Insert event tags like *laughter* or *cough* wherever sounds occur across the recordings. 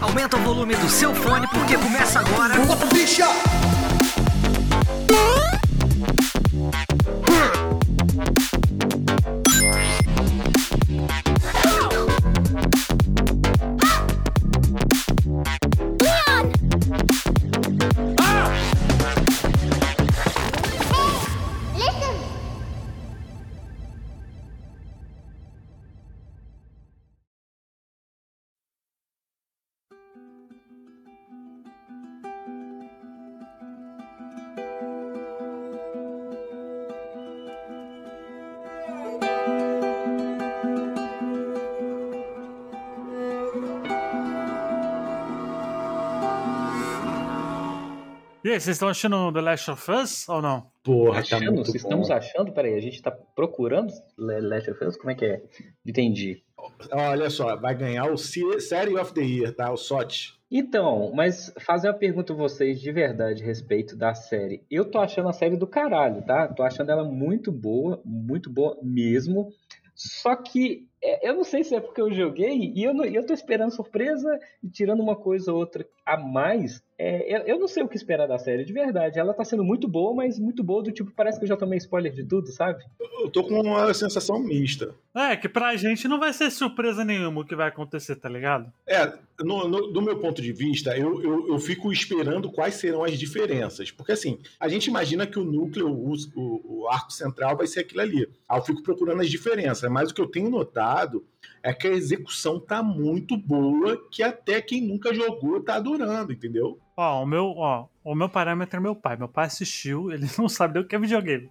Aumenta o volume do seu fone porque começa agora. Bicha! Aí, vocês estão assistindo The Last of Us ou não? Porra, achando? tá muito Vocês bom. estamos achando? Peraí, a gente tá procurando Le- Last of Us? Como é que é? Entendi. Olha só, vai ganhar o Série of the Year, tá? O SOT. Então, mas fazer uma pergunta a vocês de verdade a respeito da série. Eu tô achando a série do caralho, tá? Tô achando ela muito boa, muito boa mesmo. Só que eu não sei se é porque eu joguei e eu, não, eu tô esperando surpresa e tirando uma coisa ou outra a mais. É, eu, eu não sei o que esperar da série, de verdade. Ela tá sendo muito boa, mas muito boa do tipo, parece que eu já tomei spoiler de tudo, sabe? Eu tô com uma sensação mista. É, que pra gente não vai ser surpresa nenhuma o que vai acontecer, tá ligado? É, no, no- do meu ponto de vista, eu, eu, eu fico esperando quais serão as diferenças. Porque assim, a gente imagina que o núcleo, o, o, o arco central vai ser aquilo ali. Aí eu fico procurando as diferenças. Mas o que eu tenho notado errado, é que a execução tá muito boa, que até quem nunca jogou tá adorando, entendeu? Ó, o meu, ó, o meu parâmetro é meu pai. Meu pai assistiu, *laughs* ele não sabe nem o que é videogame.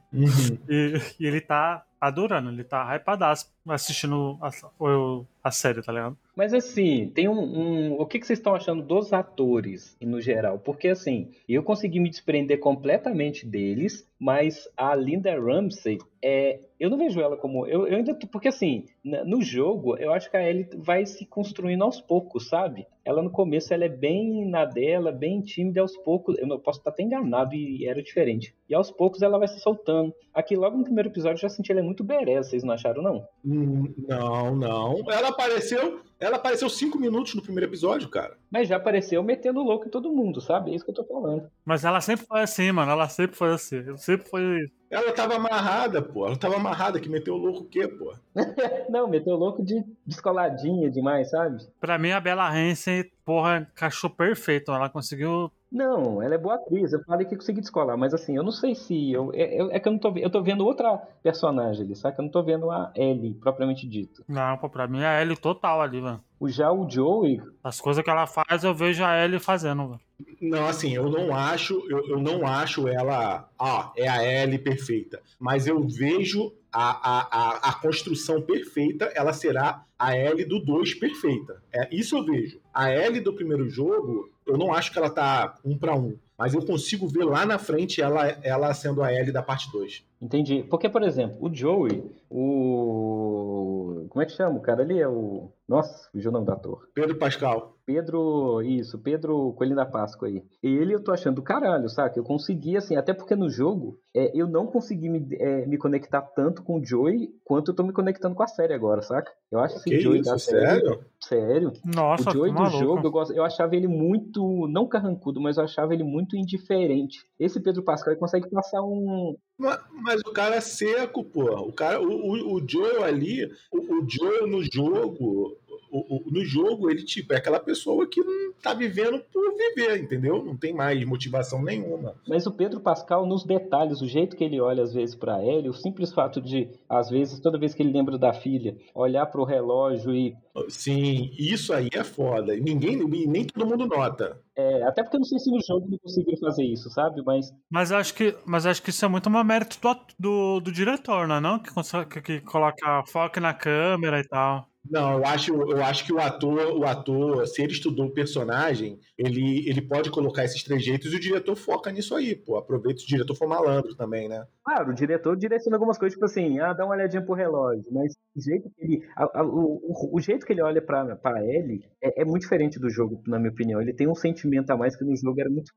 E, e ele tá adorando, ele tá hypadaço assistindo a, o- a série, tá ligado? Mas assim, tem um. um- o que, que vocês estão achando dos atores no geral? Porque assim, eu consegui me desprender completamente deles, mas a Linda Ramsey, é, eu não vejo ela como. Eu, eu ainda. Porque assim, no jogo, eu acho que a Ellie vai se construindo aos poucos, sabe? Ela no começo ela é bem na dela, bem tímida, e aos poucos. Eu não posso estar até enganado e era diferente. E aos poucos ela vai se soltando. Aqui logo no primeiro episódio eu já senti ela é muito bereza, vocês não acharam, não? Hum, Não, não. Ela apareceu. Ela apareceu cinco minutos no primeiro episódio, cara. Mas já apareceu metendo louco em todo mundo, sabe? É isso que eu tô falando. Mas ela sempre foi assim, mano. Ela sempre foi assim. Sempre foi. Ela tava amarrada, pô. Ela tava amarrada, que meteu o louco o quê, pô? *laughs* Não, meteu louco de descoladinha demais, sabe? Pra mim, a Bella Hansen, porra, encaixou perfeito. Ela conseguiu. Não, ela é boa atriz. Eu falei que consegui descolar, mas assim, eu não sei se. Eu, é, é- é que eu não tô vendo. Eu tô vendo outra personagem ali, sabe? Eu não tô vendo a Ellie, propriamente dito. Não, pô, pra mim é a Ellie total ali, mano. O, já o Joey. As coisas que ela faz, eu vejo a Ellie fazendo, velho. Não, assim, eu não acho, eu, eu não acho ela, ah, é a Ellie perfeita. Mas eu vejo a, a, a, a construção perfeita, ela será a Ellie do 2 perfeita. É, isso eu vejo. A Ellie do primeiro jogo, eu não acho que ela tá um pra um. Mas eu consigo ver lá na frente ela, ela sendo a Ellie da parte 2. Entendi. Porque, por exemplo, o Joey, o. Como é que chama? O cara ali é o. Nossa, fugiu o nome do ator. Pedro Pascal. Pedro, isso, Pedro Coelho da Páscoa aí. Ele eu tô achando do caralho, saca? Eu consegui, assim, até porque no jogo é, eu não consegui me, é, me conectar tanto com o Joey quanto eu tô me conectando com a série agora, saca? Eu acho esse Que Joey isso, da série. sério? Sério. Nossa, o Joey do maluco. jogo, eu, gosto, eu achava ele muito, não carrancudo, mas eu achava ele muito indiferente. Esse Pedro Pascal ele consegue passar um. Mas, mas o cara é seco, pô. O cara, o, o, o Joel ali, o, o Joel no jogo, o- o- no jogo ele tipo é aquela pessoa que não tá vivendo por viver, entendeu? Não tem mais motivação nenhuma. Mas o Pedro Pascal, nos detalhes, o jeito que ele olha às vezes pra Ellie, o simples fato de, às vezes, toda vez que ele lembra da filha, olhar pro relógio e. Sim, isso aí é foda. Ninguém, nem todo mundo nota. é, até porque eu não sei se no jogo ele conseguiu fazer isso, sabe? Mas Mas acho que, mas acho que isso é muito uma mérito do, do, do diretor, não é não? Que, consegue- que, que coloca foco na câmera e tal. Não, eu acho, eu acho que o ator, o ator, se ele estudou o personagem, ele, ele pode colocar esses trejeitos e o diretor foca nisso aí, pô. Aproveita se o diretor for malandro também, né? Claro, o diretor direciona algumas coisas, tipo assim, ah, dá uma olhadinha pro relógio, mas o jeito que ele, a- a- o, o- jeito que ele olha pra, pra Ellie é, é muito diferente do jogo, na minha opinião. Ele tem um sentimento a mais que no jogo era muito.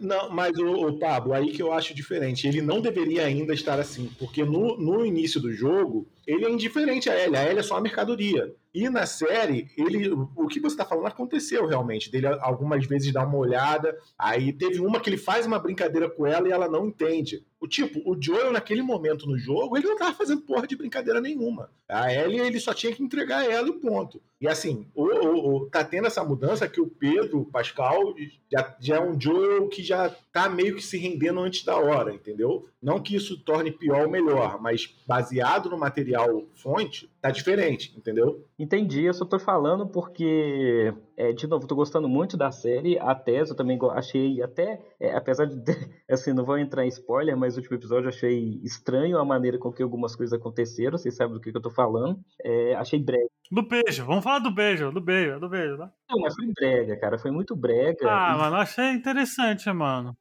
Não, mas o, o Pablo, aí que eu acho diferente. Ele não deveria ainda estar assim, porque no, no início do jogo, ele é indiferente a Ellie. A Ellie é só uma mercadoria. E na série, ele, o que você está falando aconteceu realmente. Dele algumas vezes dar uma olhada. Aí teve uma que ele faz uma brincadeira com ela e ela não entende. O tipo, o Joel naquele momento no jogo, ele não tava fazendo porra de brincadeira nenhuma. A Ellie, ele só tinha que entregar ela e ponto. E assim, o, o, o, tá tendo essa mudança que o Pedro, o Pascal, já, já é um Joel que já tá meio que se rendendo antes da hora, entendeu? Não que isso torne pior ou melhor, mas baseado no material fonte, tá diferente, entendeu? Entendi, eu só tô falando porque, é, de novo, tô gostando muito da série, a Tese eu também achei até, é, apesar de, *laughs* assim, não vou entrar em spoiler, mas o último episódio eu achei estranho a maneira com que algumas coisas aconteceram, vocês sabem do que, que eu tô falando, é, achei breve. Do beijo, vamos falar do beijo, do beijo, do beijo, né? Não, mas foi brega, cara, foi muito brega. Ah, e... mano, achei interessante, mano.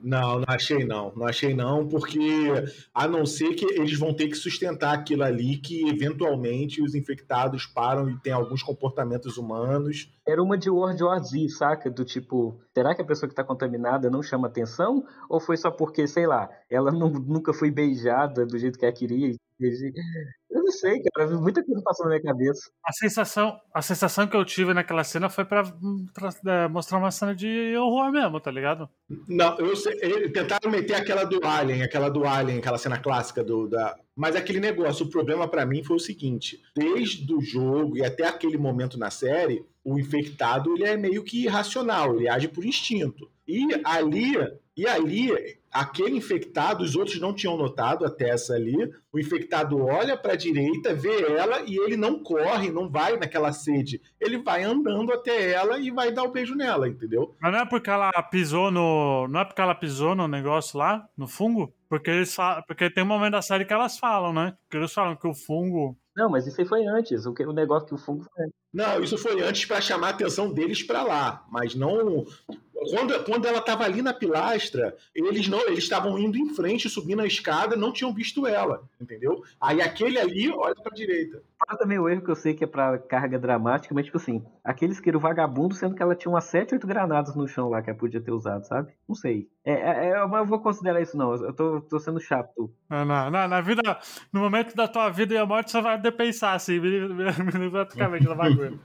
Não, não achei não. Não achei não, porque a não ser que eles vão ter que sustentar aquilo ali que eventualmente os infectados param e tem alguns comportamentos humanos. Era uma de World War Z, saca? Do tipo, será que a pessoa que está contaminada não chama atenção? Ou foi só porque, sei lá, ela não, nunca foi beijada do jeito que ela queria eu não sei, cara. Muita coisa passou na minha cabeça. A sensação, a sensação que eu tive naquela cena foi pra, pra é, mostrar uma cena de horror mesmo, tá ligado? Não, eu sei. Tentaram meter aquela do Alien, aquela do Alien, aquela cena clássica do. Da... Mas aquele negócio, o problema para mim foi o seguinte: desde o jogo e até aquele momento na série, o infectado ele é meio que irracional, ele age por instinto. E ali, e ali aquele infectado, os outros não tinham notado até essa ali. O infectado olha para a direita, vê ela e ele não corre, não vai naquela sede. Ele vai andando até ela e vai dar o um beijo nela, entendeu? Mas não é porque ela pisou no, não é porque ela pisou no negócio lá, no fungo? Porque eles falam, porque tem um momento da série que elas falam, né? Que eles falam que o fungo não, mas isso aí foi antes. O, que, o negócio que o fungo foi. Não, isso foi antes para chamar a atenção deles para lá, mas não quando, quando ela estava ali na pilastra, eles não, eles estavam indo em frente, subindo a escada, não tinham visto ela, entendeu? Aí aquele ali olha para direita. Fala também o erro que eu sei que é para carga dramática, mas tipo assim, aquele isqueiro vagabundo, sendo que ela tinha umas 7, 8 granadas no chão lá que ela podia ter usado, sabe? Não sei. É, é, é, eu vou considerar isso não, eu tô, tô sendo chato. Não, não, não, na vida, no momento da tua vida e a morte, você vai pensar assim, praticamente na bagulho.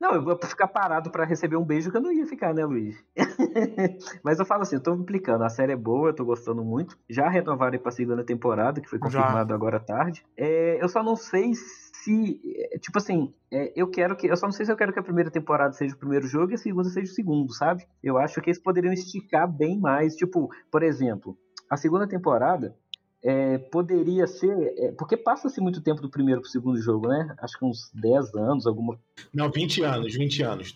Não, eu vou ficar parado para receber um beijo que eu não ia ficar, né, Luiz? *laughs* Mas eu falo assim, eu tô implicando. A série é boa, eu tô gostando muito. Já renovaram pra segunda temporada, que foi confirmado Já. agora à tarde. É, eu só não sei se. É, tipo assim, é, eu quero que. Eu só não sei se eu quero que a primeira temporada seja o primeiro jogo e a segunda seja o segundo, sabe? Eu acho que eles poderiam esticar bem mais. Tipo, por exemplo, a segunda temporada é, poderia ser. É, porque passa-se muito tempo do primeiro para o segundo jogo, né? Acho que uns 10 anos, alguma. Não, 20 anos, 20 anos.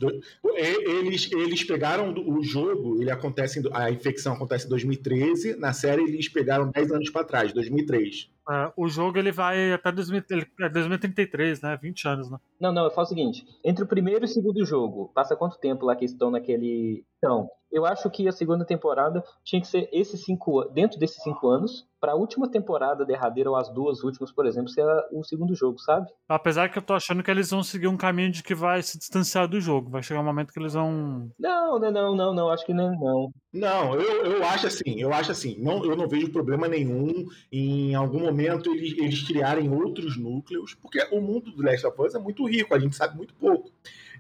Eles, eles pegaram o jogo, ele acontece, a infecção acontece em 2013, na série eles pegaram 10 anos para trás, 2003. É, o jogo ele vai até 2000, ele, é 2033, né? 20 anos, né? Não, não, eu falo o seguinte: entre o primeiro e o segundo jogo, passa quanto tempo lá que estão naquele. Então, eu acho que a segunda temporada tinha que ser esses cinco dentro desses cinco anos, para a última temporada derradeira ou as duas últimas, por exemplo, ser o segundo jogo, sabe? Apesar que eu tô achando que eles vão seguir um caminho de que vai se distanciar do jogo. Vai chegar um momento que eles vão. Não, não, não, não, não. Acho que não, não. Não, eu, eu acho assim, eu acho assim, não, eu não vejo problema nenhum em algum momento eles, eles criarem outros núcleos, porque o mundo do Last of Us é muito rico, a gente sabe muito pouco.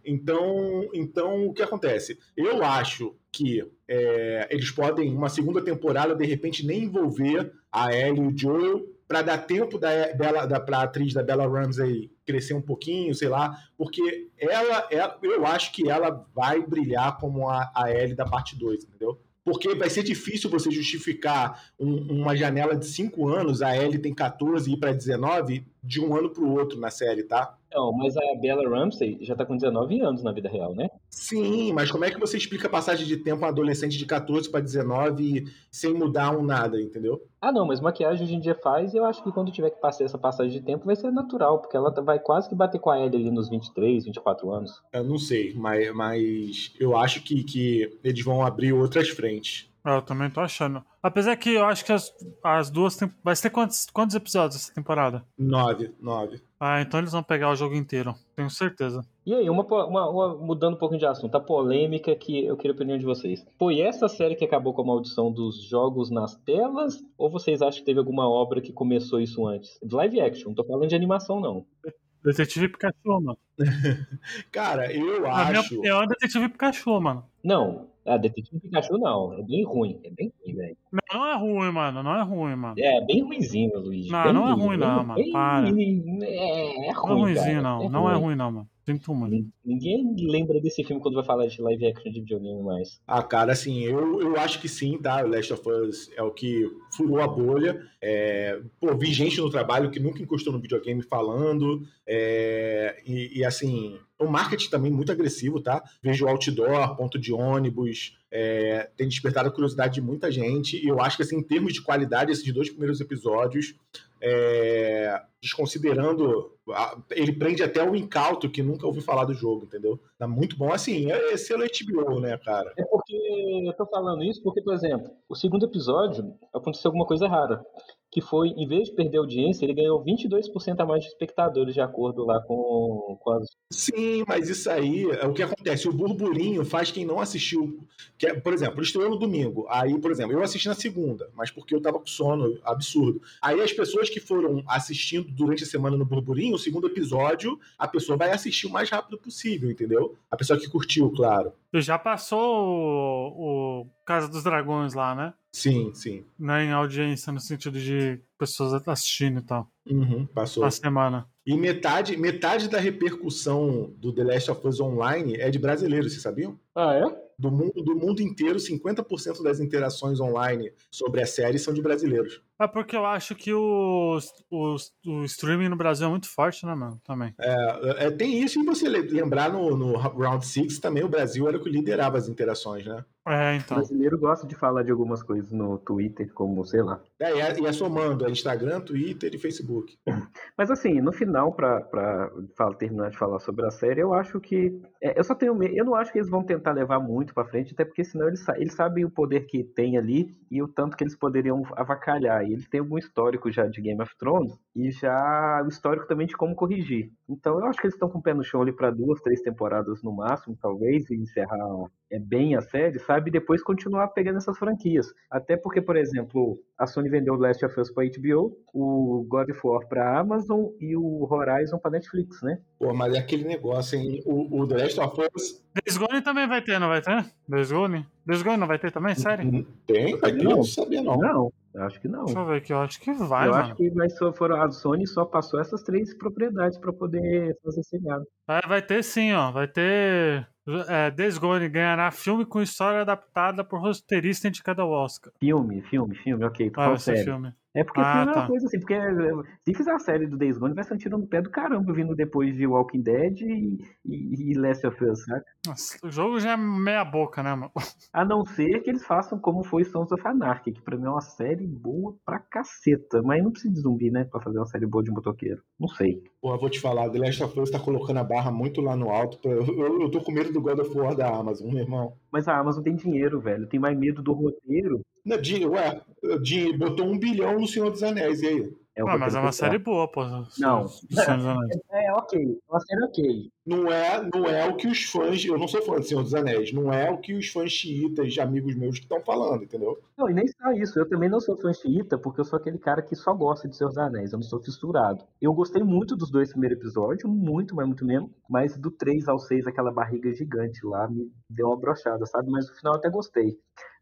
Então, então o que acontece? Eu acho que é, eles podem, uma segunda temporada, de repente, nem envolver a Ellie e o Joel para dar tempo da Bella, da pra atriz da Bella Ramsey crescer um pouquinho, sei lá, porque ela, ela eu acho que ela vai brilhar como a, a Ellie da parte 2, entendeu? Porque vai ser difícil você justificar um, uma janela de 5 anos, a Ellie tem 14 e ir para 19, de um ano para o outro na série, tá? Não, mas a Bella Ramsey já tá com 19 anos na vida real, né? Sim, mas como é que você explica a passagem de tempo a um adolescente de 14 para 19 sem mudar um nada, entendeu? Ah, não, mas maquiagem hoje em dia faz e eu acho que quando tiver que passar essa passagem de tempo vai ser natural, porque ela vai quase que bater com a Ellie ali nos 23, 24 anos. Eu não sei, mas, mas eu acho que, que eles vão abrir outras frentes. É, eu também tô achando. Apesar que eu acho que as, as duas. Tem... Vai ter quantos, quantos episódios essa temporada? Nove. Nove. Ah, então eles vão pegar o jogo inteiro, tenho certeza. E aí, uma, uma, uma, mudando um pouco de assunto, a polêmica que eu queria a opinião de vocês. Foi essa série que acabou com a maldição dos jogos nas telas? Ou vocês acham que teve alguma obra que começou isso antes? De live action, não tô falando de animação, não. Detetive Pikachu, mano. *laughs* Cara, eu A minha acho. opinião é Detetive Pikachu, mano. Não, a Detetive Pikachu não. É bem ruim. É bem ruim, velho. Não, não é ruim, mano. Não é ruim, mano. É bem ruimzinho, Luiz. Não, bem não é ruim, não, bem- mano. bem- Para. É, é Não é ruim, ruimzinho, cara. não. É Não é ruim. ruim, não, mano. Sinto muito. Ninguém lembra desse filme quando vai falar de live action de videogame mais. Ah, cara, assim, eu, eu acho que sim, tá? O Last of Us é o que furou a bolha. É, pô, vi gente no trabalho que nunca encostou no videogame falando. é, e, e, assim, o marketing também muito agressivo, tá? Vejo outdoor, ponto de ônibus, é, tem despertado a curiosidade de muita gente. E eu acho que, assim, em termos de qualidade, esses dois primeiros episódios, é, desconsiderando. Ele prende até o incauto que nunca ouviu falar do jogo, entendeu? Tá muito bom. Assim, é selo HBO, né, cara? É porque eu tô falando isso porque, por exemplo, o segundo episódio aconteceu alguma coisa rara. Que foi, em vez de perder audiência, ele ganhou 22% a mais de espectadores, de acordo lá com, com as. Sim, mas isso aí é o que acontece. O burburinho faz quem não assistiu. Que é, por exemplo, estreou no domingo. Aí, por exemplo, eu assisti na segunda, mas porque eu tava com sono absurdo. Aí as pessoas que foram assistindo durante a semana no burburinho, o segundo episódio, a pessoa vai assistir o mais rápido possível, entendeu? A pessoa que curtiu, claro. Já passou o, o Casa dos Dragões lá, né? Sim, sim. Né, em audiência, no sentido de pessoas assistindo e tal. Uhum, passou. Na semana. E metade, metade da repercussão do The Last of Us Online é de brasileiros, vocês sabiam? Ah, é? Do mundo, do mundo inteiro, 50% das interações online sobre a série são de brasileiros. É porque eu acho que o, o, o streaming no Brasil é muito forte, né, mano? Também. É, é, tem isso, e você le- lembrar no, no Round 6 também, o Brasil era o que liderava as interações, né? É, O então. brasileiro gosta de falar de algumas coisas no Twitter, como, sei lá. É, e, é, e é somando é Instagram, Twitter e Facebook. *laughs* Mas assim, no final, pra, pra terminar de falar sobre a série, eu acho que. é, eu só tenho medo. Eu não acho que eles vão tentar levar muito pra frente, até porque senão eles, eles sabem o poder que tem ali e o tanto que eles poderiam avacalhar. E eles têm algum histórico já de Game of Thrones e já o histórico também de como corrigir. Então eu acho que eles estão com o pé no chão ali pra duas, três temporadas no máximo, talvez, e encerrar bem a série, sabe? Depois continuar pegando essas franquias. Até porque, por exemplo, a Sony vendeu o Last of Us pra HBO, o God of War pra Amazon e o Horizon pra Netflix, né? Pô, mas é aquele negócio, hein? O, o The Last of Us Days Gone também vai ter, não vai ter? Days Gone? Days Gone não vai ter também? Sério? tem, Não. não sabia não. Não, eu acho que não. Deixa eu ver aqui, eu acho que vai, eu mano. acho que vai só, foram, a Sony só passou essas três propriedades pra poder fazer seriado. Vai, vai ter sim, ó. Vai ter. É, Days Gone ganhará filme com história adaptada por roteirista indicado ao Oscar. Filme, filme, filme, ok, Ah, ser sério. filme. É porque Ah, é tá. uma coisa assim, porque eh, se fizer a série do Days Gone, vai ser um tiro no pé do caramba vindo depois de Walking Dead e, e, e Last of Us, sabe? Nossa, o jogo já é meia boca, né, mano? *laughs* A não ser que eles façam como foi Sons of Anarchy, que pra mim é uma série boa pra caceta. Mas não precisa de zumbi, né? Pra fazer uma série boa de motoqueiro. Não sei. Pô, eu vou te falar, The Last of Us tá colocando a barra muito lá no alto. pra- Eu, eu, eu tô com medo do God of War da Amazon, meu irmão. Mas a Amazon tem dinheiro, velho. Tem mais medo do roteiro. Não, Di- ué, botou um bilhão no Senhor dos Anéis, e aí? É Ah, mas é uma série boa, pô. Não. Senhor dos Anéis. *laughs* É, ok. É uma série ok. Não é, não é o que os fãs. Eu não sou fã do Senhor dos Anéis. Não é o que os fãs xiitas de amigos meus que estão falando, entendeu? Não, e nem só isso. Eu também não sou fã xiita, porque eu sou aquele cara que só gosta de Seus Anéis. Eu não sou fissurado. Eu gostei muito dos dois primeiros episódios, muito, mas muito mesmo. Mas do 3 ao 6, aquela barriga gigante lá me deu uma brochada, sabe? Mas no final eu até gostei.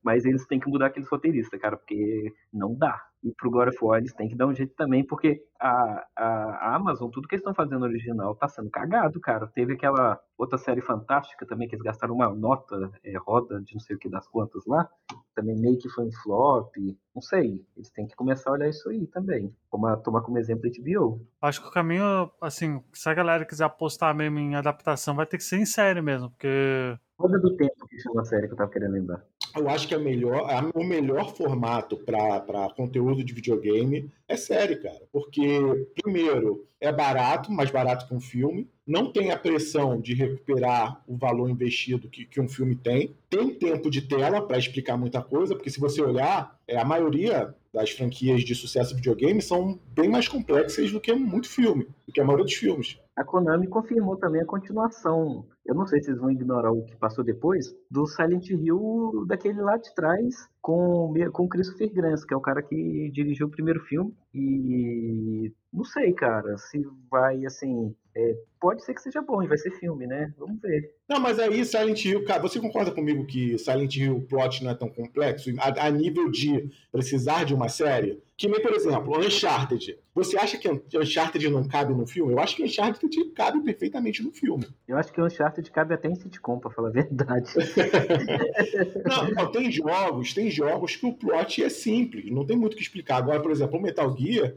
Mas eles têm que mudar aqueles roteiristas, cara, porque não dá. E pro God of War eles têm que dar um jeito também, porque a, a, a Amazon, tudo que eles estão fazendo original tá sendo cagado, cara. Teve aquela outra série fantástica também, que eles gastaram uma nota, é, roda de não sei o que das quantas lá. Também meio que foi um flop. Não sei. Eles têm que começar a olhar isso aí também. Como a, tomar como exemplo a HBO. Acho que o caminho, assim, se a galera quiser apostar mesmo em adaptação, vai ter que ser em série mesmo, porque. Roda do Tempo, que chama a série que eu tava querendo lembrar. Eu acho que a melhor, a- o melhor formato para conteúdo de videogame é série, cara. Porque, primeiro, é barato, mais barato que um filme. Não tem a pressão de recuperar o valor investido que, que um filme tem. Tem tempo de tela para explicar muita coisa, porque se você olhar, é, a maioria das franquias de sucesso de videogame são bem mais complexas do que muito filme, do que a maioria dos filmes. a Konami confirmou também a continuação. Eu não sei se vocês vão ignorar o que passou depois, do Silent Hill daquele lá de trás, com, com o Christopher Gans, que é o cara que dirigiu o primeiro filme. E não sei, cara, se vai assim. É, pode ser que seja bom e vai ser filme, né? Vamos ver. Não, mas aí Silent Hill, cara, você concorda comigo que Silent Hill plot não é tão complexo a, a nível de precisar de uma série? Que nem, por exemplo, Uncharted. Você acha que Uncharted não cabe no filme? Eu acho que Uncharted cabe perfeitamente no filme. Eu acho que Uncharted cabe até em sitcom, pra falar a verdade. *laughs* não, não, tem jogos, tem jogos que o plot é simples, não tem muito o que explicar. Agora, por exemplo, o Metal Gear,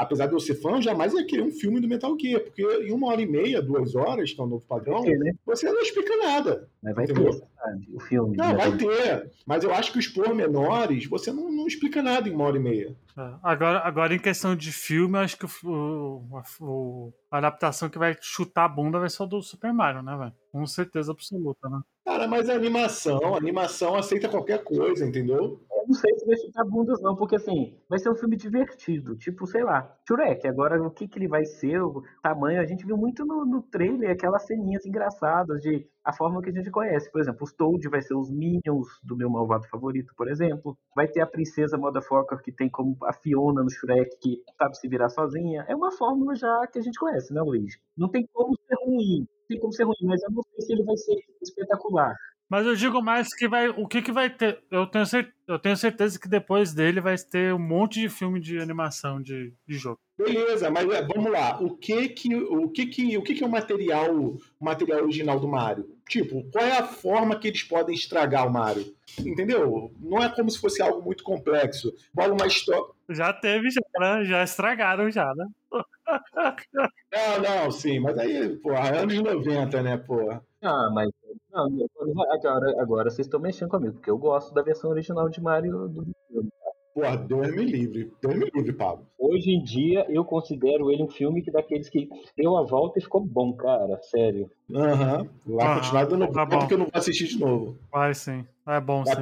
apesar de eu ser fã, jamais ia querer um filme do Metal Gear, porque em uma hora e meia, duas horas, que é o novo padrão, ter, né? você não explica nada. Mas vai entendeu? ter, sabe? O filme. Não, vai ter. Mas eu acho que os pormenores, você não, não explica nada em uma hora e meia. É. Agora, agora, em questão de filme, eu acho que o, o, a adaptação que vai chutar a bunda vai ser o do Super Mario, né, velho? Com certeza absoluta, né? Cara, mas a animação, a animação aceita qualquer coisa, entendeu? Não sei se vai chutar bundas, não, porque assim, vai ser um filme divertido. Tipo, sei lá, Shurek. Agora, o que, que ele vai ser, o tamanho, a gente viu muito no, no trailer aquelas ceninhas engraçadas de a forma que a gente conhece. Por exemplo, os Toad vai ser os Minions do meu malvado favorito, por exemplo. Vai ter a princesa Motherfucker, que tem como a Fiona no Shrek, que sabe se virar sozinha. É uma fórmula já que a gente conhece, né, Luiz? Não tem como ser ruim. Não tem como ser ruim, mas eu não sei se ele vai ser espetacular. Mas eu digo mais que vai. O que, que vai ter? Eu tenho, certeza, eu tenho certeza que depois dele vai ter um monte de filme de animação de, de jogo. Beleza, mas é, vamos lá. O que que o que que o que que é o material o material original do Mario? Tipo, qual é a forma que eles podem estragar o Mario? Entendeu? Não é como se fosse algo muito complexo. Bola uma história. Já teve, já, né? já estragaram já, né? *laughs* Não, não, sim, mas aí, pô, anos 90, né, pô? Ah, mas não, agora, agora vocês estão mexendo comigo, porque eu gosto da versão original de Mario do filme. Porra, Deus me livre. Deus me livre, Pablo. Hoje em dia, eu considero ele um filme que daqueles que deu a volta e ficou bom, cara. Sério. Aham. Uhum. Vai ah, continuar dando tá bom. porque eu não vou assistir de novo. Vai sim. É bom sim.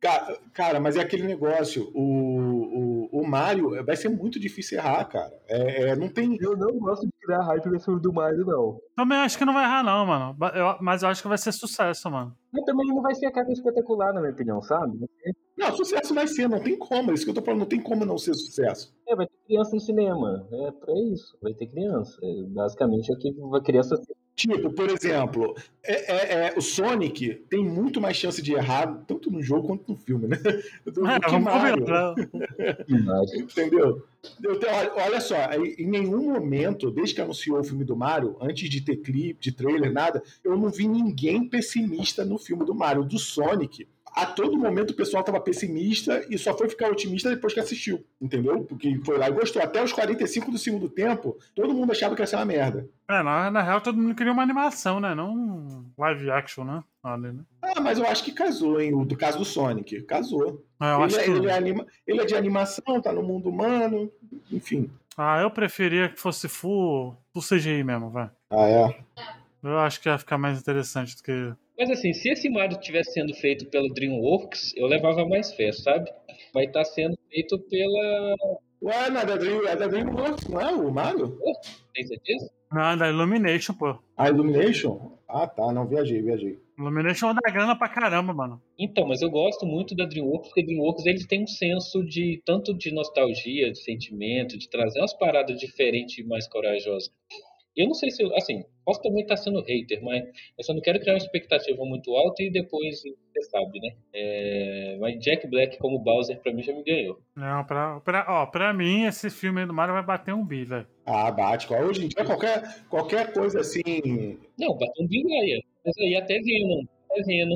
Cara, cara, mas é aquele negócio. O, o, o Mario vai ser muito difícil errar, cara. É, é, não tem. Eu não gosto de criar hype nesse filme do Mario, não. Também acho que não vai errar, não, mano. Eu, mas eu acho que vai ser sucesso, mano. Mas também não vai ser a cara espetacular, na minha opinião, sabe? Não, sucesso vai ser, não tem como. É isso que eu tô falando, não tem como não ser sucesso. É, vai ter criança no cinema. É pra isso. Vai ter criança. É, basicamente é que vai criança Tipo, por exemplo, é, é, é, o Sonic tem muito mais chance de errar, tanto no jogo quanto no filme, né? *laughs* Do é, que Mario. Entendeu? Tenho, olha só, em nenhum momento, desde que anunciou o filme do Mario, antes de ter clipe, de trailer, nada, eu não vi ninguém pessimista no filme do Mario. Do Sonic, a todo momento o pessoal estava pessimista e só foi ficar otimista depois que assistiu, entendeu? Porque foi lá e gostou. Até os 45 do segundo tempo, todo mundo achava que ia ser uma merda. É, na, na real todo mundo queria uma animação, né? Não um live action, né? Ali, né? Ah, mas eu acho que casou, hein? O do caso do Sonic. Casou. É, ele, é, que... ele, é anima... ele é de animação, tá no mundo humano, enfim. Ah, eu preferia que fosse full, full CGI mesmo, vai. Ah, é? Eu acho que ia ficar mais interessante do que mas assim, se esse Mario tivesse sendo feito pelo DreamWorks, eu levava mais fé, sabe? Vai estar tá sendo feito pela. Ué, não é da, Dream, é da DreamWorks, não é o Mario? Tem certeza? Não, é da Illumination, pô. A Illumination? Ah, tá, não, viajei, viajei. Illumination é da grana pra caramba, mano. Então, mas eu gosto muito da DreamWorks, porque a DreamWorks eles têm um senso de tanto de nostalgia, de sentimento, de trazer umas paradas diferentes e mais corajosas. Eu não sei se, assim, posso também estar sendo hater, mas eu só não quero criar uma expectativa muito alta e depois, você sabe, né? É, mas Jack Black como Bowser pra mim já me ganhou. Não, pra, pra, ó, pra mim esse filme do Mario vai bater um bi, velho. Ah, bate. Hoje em dia qualquer, qualquer coisa assim... Não, bater um bi vai. Mas aí até Venom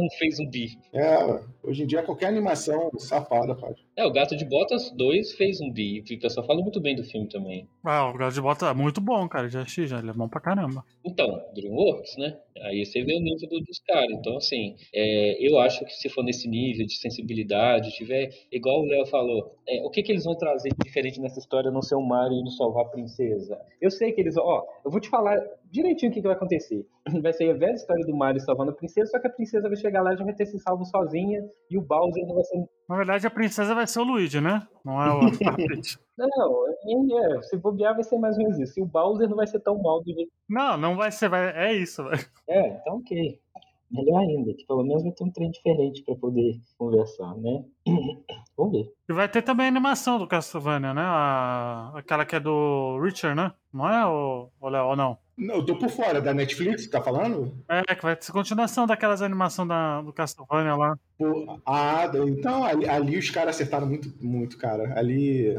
não fez um bi. É, hoje em dia qualquer animação safada faz. É, o Gato de Botas 2 fez um bi. O pessoal fala muito bem do filme também. Ah, o Gato de Botas é muito bom, cara. Já assisti, já. Ele é bom pra caramba. Então, DreamWorks, né? Aí você vê o nível do, dos caras. Então, assim, é, eu acho que se for nesse nível de sensibilidade, tiver, igual o Léo falou, é, o que, que eles vão trazer de diferente nessa história não ser o Mario indo salvar a princesa? Eu sei que eles, ó, eu vou te falar direitinho o que, que vai acontecer. *clears throat* Vai ser a velha história do Mario salvando a princesa, só que a princesa vai chegar lá e já vai ter se salvo sozinha e o Bowser não vai ser. Na verdade, a princesa vai ser o Luigi, né? Não é o *laughs* Peach. Não, é, é, se bobear vai ser mais ou menos isso. E o Bowser não vai ser tão mal do jeito. Não, não vai ser, vai... é isso, velho. É, então ok. Melhor ainda, que pelo menos vai ter um trem diferente para poder conversar, né? *clears throat* Vamos ver. E vai ter também a animação do Castlevania, né? A... Aquela que é do Richard, né? Não é, o, o Léo, ou não? Não, eu tô por fora da Netflix, tá falando? É, que vai ter continuação daquelas animações da, do Castlevania lá. Pô, ah, então ali, ali os caras acertaram muito, muito, cara. Ali.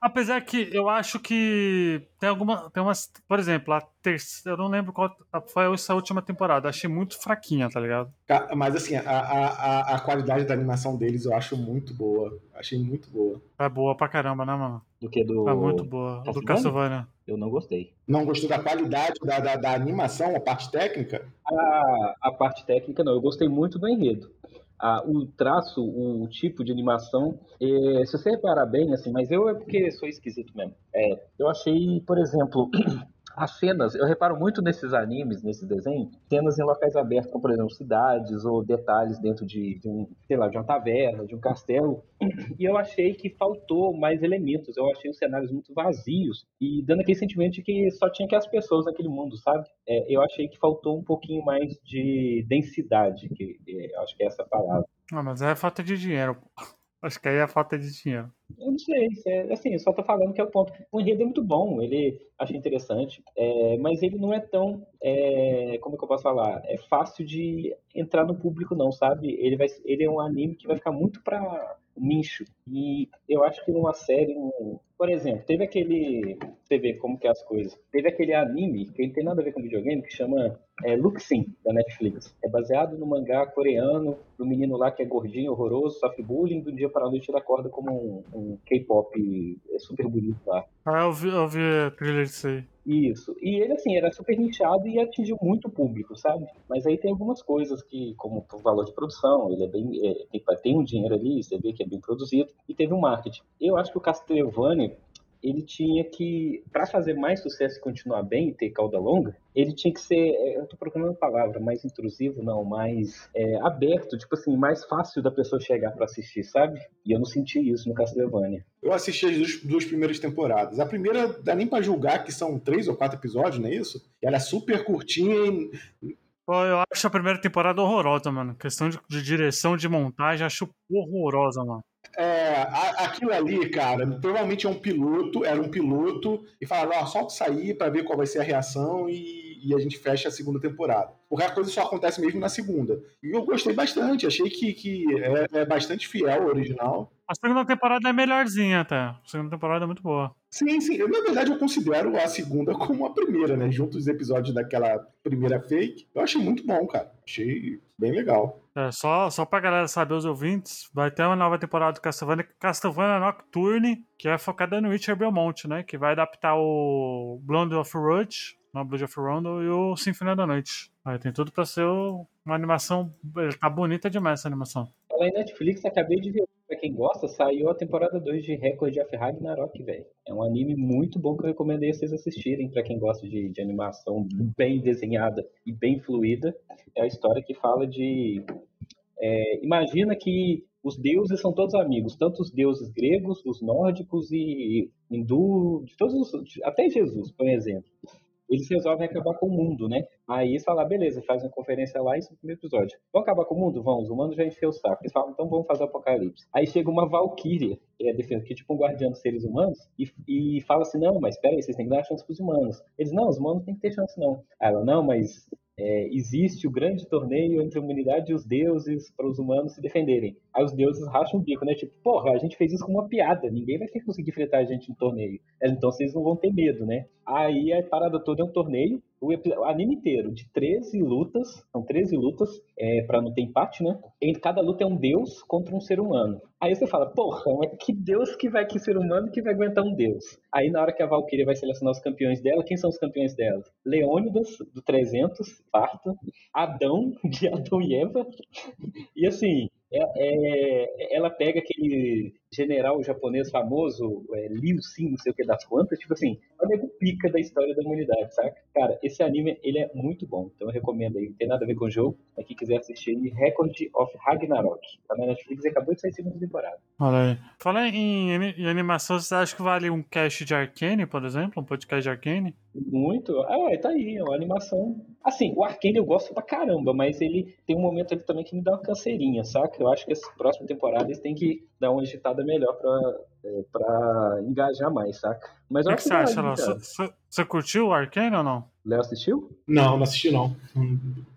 Apesar que eu acho que tem alguma. Tem umas. Por exemplo, a terceira. Eu não lembro qual foi essa última temporada. Achei muito fraquinha, tá ligado? Mas assim, a, a, a qualidade da animação deles eu acho muito boa. Achei muito boa. É boa pra caramba, né, mano? Do que do. É muito boa. Do Castlevania. Eu não gostei. Não gostou da qualidade da, da, da animação, a parte técnica? A, a parte técnica não, eu gostei muito do enredo a, o traço, o tipo de animação, é, se você reparar bem, assim, mas eu é porque sou esquisito mesmo. É, eu achei, por exemplo, *clears throat* as cenas, eu reparo muito nesses animes, nesses desenhos, cenas em locais abertos, como por exemplo cidades ou detalhes dentro de, de, um, sei lá, de uma taverna, de um castelo. E eu achei que faltou mais elementos. Eu achei os cenários muito vazios e dando aquele sentimento de que só tinha que as pessoas naquele mundo, sabe? É, eu achei que faltou um pouquinho mais de densidade, que é, acho que é essa palavra. Ah, mas é falta de dinheiro. Acho que aí é falta de dinheiro. Eu não sei, é, assim, eu só tô falando que é o ponto. O enredo é muito bom, ele achei interessante, é, mas ele não é tão, é, como é que eu posso falar? É fácil de entrar no público não, sabe? Ele, vai, ele é um anime que vai ficar muito pra nicho. E eu acho que numa série, por exemplo, teve aquele. Você vê como que é as coisas. Teve aquele anime que não tem nada a ver com videogame que chama é, Luxin, da Netflix. É baseado no mangá coreano do menino lá que é gordinho, horroroso, sofre bullying, do dia para a noite ele acorda como um, um K-pop é super bonito lá. Ah, eu vi, eu vi a trilha disso aí. Isso. E ele, assim, era super nichado e atingiu muito público, sabe? Mas aí tem algumas coisas que, como o valor de produção, ele é bem. É, tem, tem um dinheiro ali, você vê que é bem produzido, e teve um marketing. Eu acho que o Castlevania ele tinha que, para fazer mais sucesso e continuar bem e ter cauda longa, ele tinha que ser, é, eu tô procurando uma palavra, mais intrusivo, não, mais é, aberto, tipo assim, mais fácil da pessoa chegar para assistir, sabe? E eu não senti isso no Castlevania. Eu assisti as duas, duas primeiras temporadas. A primeira dá nem para julgar que são três ou quatro episódios, não é isso? Ela é super curtinha e Pô, eu acho a primeira temporada horrorosa, mano. Questão de, de direção, de montagem, acho horrorosa, mano. É, aquilo ali, cara, provavelmente é um piloto, era um piloto, e falaram, ó, só sair para ver qual vai ser a reação e, e, a gente fecha a segunda temporada. Porque a coisa só acontece mesmo na segunda. E eu gostei bastante, achei que, que é, é bastante fiel ao original. A segunda temporada é melhorzinha até. A segunda temporada é muito boa. Sim, sim. Eu, na verdade, eu considero a segunda como a primeira, né? Junto os episódios daquela primeira fake. Eu achei muito bom, cara. Achei bem legal. É, só, só pra galera saber, os ouvintes, vai ter uma nova temporada do Castlevania, Castlevania Nocturne, que é focada no Witcher Belmont, né? Que vai adaptar o Blood of Rouge, no Blood of Rondo e o Sinfonia da Noite. Aí tem tudo pra ser uma animação. Tá bonita demais essa animação. Ela é Netflix, acabei de ver Pra quem gosta, saiu a temporada 2 de Record of Ragnarok, velho. É um anime muito bom que eu recomendei vocês assistirem para quem gosta de, de, animação bem desenhada e bem fluida. É a história que fala de. É, imagina que os deuses são todos amigos, tanto os deuses gregos, os nórdicos e hindu, de todos os, até Jesus, por exemplo eles resolvem acabar com o mundo, né? Aí falam, ah, beleza, faz uma conferência lá, isso no primeiro episódio. Vão acabar com o mundo? Vão, os humanos já encheu o saco. Eles falam, então vamos fazer o apocalipse. Aí chega uma valquíria, que é defesa, que é tipo um guardião dos seres humanos, e, e fala assim, não, mas espera aí, vocês têm que dar chance pros humanos. Eles, não, os humanos têm que ter chance, não. Aí ela, não, mas é, existe o grande torneio entre a humanidade e os deuses para os humanos se defenderem. Aí os deuses racham o bico, né? Tipo, porra, a gente fez isso com uma piada, ninguém vai ter que conseguir enfrentar a gente no torneio. Então vocês não vão ter medo, né? Aí a parada toda é um torneio, o, anime inteiro, de 13 lutas, são 13 lutas, é, para não ter empate, né? E cada luta é um deus contra um ser humano. Aí você fala, porra, mas que deus que vai, que ser humano que vai aguentar um deus? Aí na hora que a Valkyria vai selecionar os campeões dela, quem são os campeões dela? Leônidas, do 300, Parta, Adão, *laughs* de Adão e Eva, e assim, é, é, ela pega aquele general japonês famoso, é, Liu Xin, não sei o que das quantas, tipo assim, é o nego pica da história da humanidade, saca? Cara, esse anime, ele é muito bom, então eu recomendo aí, não tem nada a ver com o jogo, mas quem quiser assistir ele, Record of Ragnarok, tá na Netflix e acabou de sair segunda temporada. Olha aí. Fala em, em animação, você acha que vale um cast de Arcane, por exemplo? Um podcast de Arcane? Muito. Ah, tá aí, é uma animação. Assim, o Arcane eu gosto pra caramba, mas ele tem um momento ali também que me dá uma canseirinha, saca? Eu acho que essa próxima temporada eles têm que dar uma agitada melhor pra, é, pra engajar mais, saca? Mas O que, que você acha, Léo? Você- curtiu o Arcane ou não? Léo assistiu? Não, não assisti não.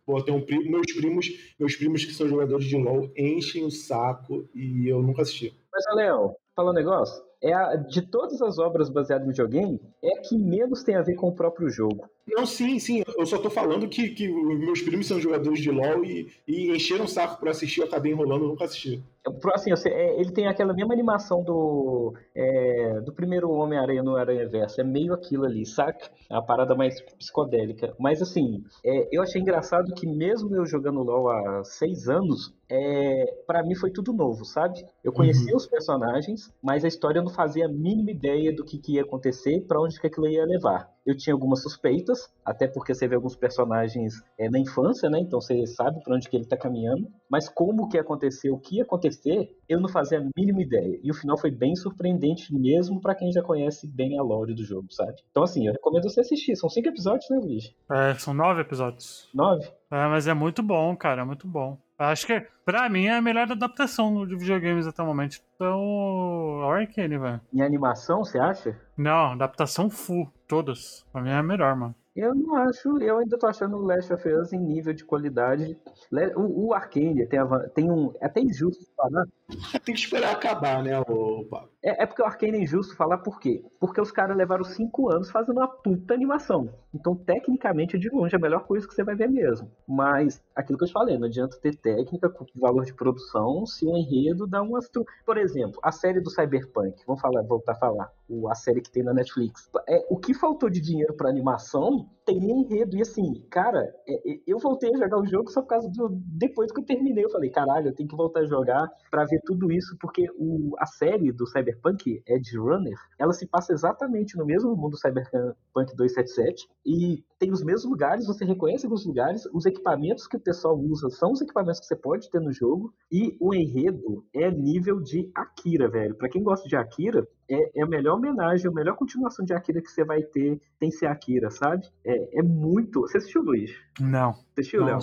Pô, tem um primo, meus primos, meus primos que são jogadores de LoL enchem o saco e eu nunca assisti. Mas, Léo, fala um negócio. É a, de todas as obras baseadas no videogame, é a que menos tem a ver com o próprio jogo. Não, sim, sim. Eu só tô falando que, que os meus primos são jogadores de LoL e, e encheram o saco pra assistir, eu acabei enrolando, eu nunca assisti. Assim, é, ele tem aquela mesma animação do, é, do primeiro Homem-Aranha no Aranha Verso. É meio aquilo ali, saca? É uma parada mais psicodélica. Mas assim, é, eu achei engraçado que mesmo eu jogando LoL há seis anos, é, para mim foi tudo novo, sabe? Eu conhecia os personagens, mas a história eu não fazia a mínima ideia do que, que ia acontecer, pra onde que aquilo ia levar. Eu tinha algumas suspeitas, até porque você vê alguns personagens é, na infância, né? Então você sabe pra onde que ele tá caminhando. Mas como que aconteceu, o que ia acontecer, eu não fazia a mínima ideia. E o final foi bem surpreendente, mesmo pra quem já conhece bem a lore do jogo, sabe? Então assim, eu recomendo você assistir. São cinco episódios, né, Luiz? É, são nove episódios. Nove? É, mas é muito bom, cara, é muito bom. Acho que, pra mim, é a melhor adaptação de videogames até o momento. Então, Arcane, velho. Em animação, você acha? Não, adaptação full, todas. Pra mim é a melhor, mano. Eu não acho, eu ainda tô achando o Last of Us em nível de qualidade. O, o Arcane tem, tem um. É até injusto falar. *laughs* Tem que esperar acabar, né, o? É, é porque o Arcane é injusto falar por quê? Porque os caras levaram cinco anos fazendo uma puta animação. Então, tecnicamente, de longe, é a melhor coisa que você vai ver mesmo. Mas, aquilo que eu te falei, não adianta ter técnica com valor de produção se o enredo dá umas. Por exemplo, a série do Cyberpunk, vamos falar, voltar a falar, o- a série que tem na Netflix. É, o que faltou de dinheiro pra animação tem enredo. E assim, cara, é, é, eu voltei a jogar o jogo só por causa do. Depois que eu terminei, eu falei, caralho, eu tenho que voltar a jogar pra ver tudo isso, porque o, a série do Cyberpunk, Edge Runner, ela se passa exatamente no mesmo mundo do Cyberpunk 277 e tem os mesmos lugares, você reconhece alguns lugares, os equipamentos que o pessoal usa são os equipamentos que você pode ter no jogo e o enredo é nível de Akira, velho. Pra quem gosta de Akira, é, é a melhor homenagem, a melhor continuação de Akira que você vai ter tem ser Akira, sabe? É, é muito. Você assistiu, Luiz? Não. Você assistiu, Léo?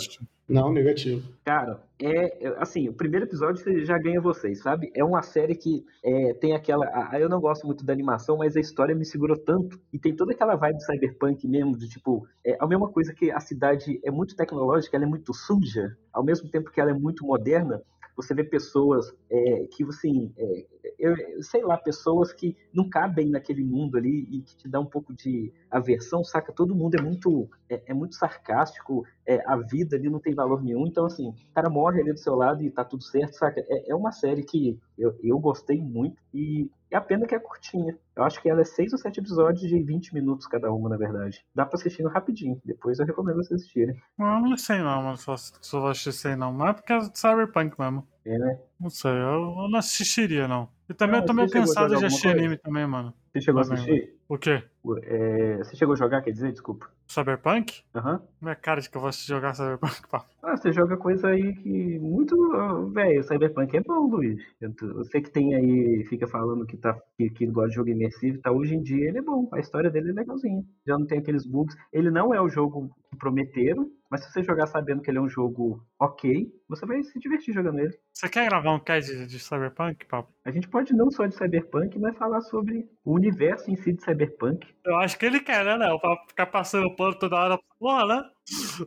Não, negativo. Cara, é é, assim, o primeiro episódio já ganha vocês, sabe? É uma série que é, tem aquela. a- eu não gosto muito da animação, mas a história me segurou tanto. E tem toda aquela vibe cyberpunk mesmo, de tipo, é a mesma coisa que a cidade é muito tecnológica, ela é muito suja, ao mesmo tempo que ela é muito moderna. Você vê pessoas é, que, assim, é, eu, sei lá, pessoas que não cabem naquele mundo ali e que te dá um pouco de aversão, saca? Todo mundo é muito, é, é muito sarcástico, é, a vida ali não tem valor nenhum. Então, assim, o cara morre ali do seu lado e tá tudo certo, saca? É, é uma série que eu, eu gostei muito e é a pena que é curtinha. Eu acho que ela é seis ou sete episódios de 20 minutos cada uma, na verdade. Dá pra assistir rapidinho. Depois eu recomendo vocês assistirem. Não, não sei não, mano. Só, só vou assistir não. Mas é porque é Cyberpunk mesmo. É, né? Não sei, eu, eu não assistiria, não. E também Não, eu tô meio a cansado de assistir anime também, mano. Você chegou a Também, assistir? O quê? É, você chegou a jogar, quer dizer? Desculpa. Cyberpunk? Aham. Minha cara de que eu vou jogar Cyberpunk, *laughs* pá. Ah, você joga coisa aí que muito. ah, Velho, Cyberpunk é bom, Luiz. Eu Você que tem aí, fica falando que, tá, que, que gosta de jogo imersivo tal, hoje em dia ele é bom. A história dele é legalzinha. Já não tem aqueles bugs. Ele não é o jogo que prometeram, mas se você jogar sabendo que ele é um jogo ok, você vai se divertir jogando ele. Você quer gravar um cast de, de Cyberpunk, papo? A gente pode não só de Cyberpunk, mas falar sobre o universo em si de Cyberpunk. Eu acho que ele quer, né, Léo? Pra ficar passando pano toda hora. Porra, né?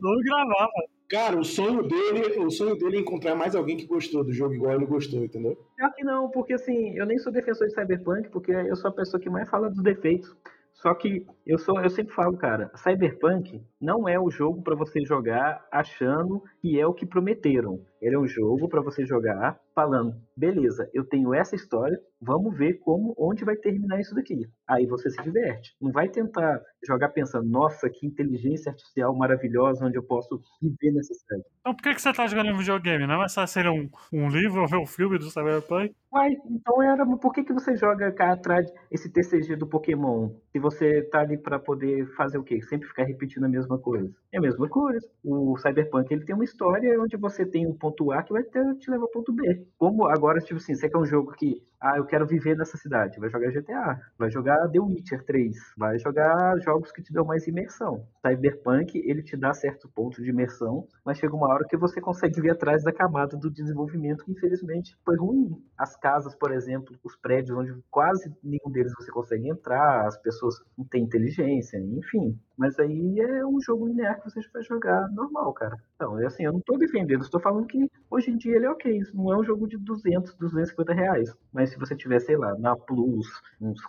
Vamos gravar, mano. Cara, o sonho dele, o sonho dele é encontrar mais alguém que gostou do jogo igual ele gostou, entendeu? Pior que não, porque assim, eu nem sou defensor de Cyberpunk, porque eu sou a pessoa que mais fala dos defeitos. Só que Eu, sou, eu sempre falo, cara, Cyberpunk não é o jogo para você jogar achando que é o que prometeram. Ele é um jogo para você jogar falando, beleza, eu tenho essa história, vamos ver como, onde vai terminar isso daqui. Aí você se diverte. Não vai tentar jogar pensando, nossa, que inteligência artificial maravilhosa, onde eu posso viver nessa cidade. Então por que, que você tá jogando um videogame? Não é mais ser um, um livro ou ver um filme do Cyberpunk? Uai, então era, por que, que você joga cá atrás esse TCG do Pokémon? Se você tá ali para poder fazer o quê? Sempre ficar repetindo a mesma coisa. É a mesma coisa. O Cyberpunk ele tem uma história onde você tem um ponto A que vai te levar ao ponto B. Como agora, tipo assim, você quer um jogo que, ah, eu quero viver nessa cidade, vai jogar GTA, vai jogar The Witcher 3, vai jogar jogos que te dão mais imersão. Cyberpunk, ele te dá certo ponto de imersão, mas chega uma hora que você consegue ver atrás da camada do desenvolvimento que infelizmente foi ruim. As casas, por exemplo, os prédios onde quase nenhum deles você consegue entrar, as pessoas não têm inteligência, enfim. Mas aí é um jogo linear que você vai jogar normal, cara. Então, é assim, eu não tô defendendo, estou falando que hoje em dia ele é ok. Isso não é um jogo de 200, 250 reais. Mas se você tiver, sei lá, na Plus, uns,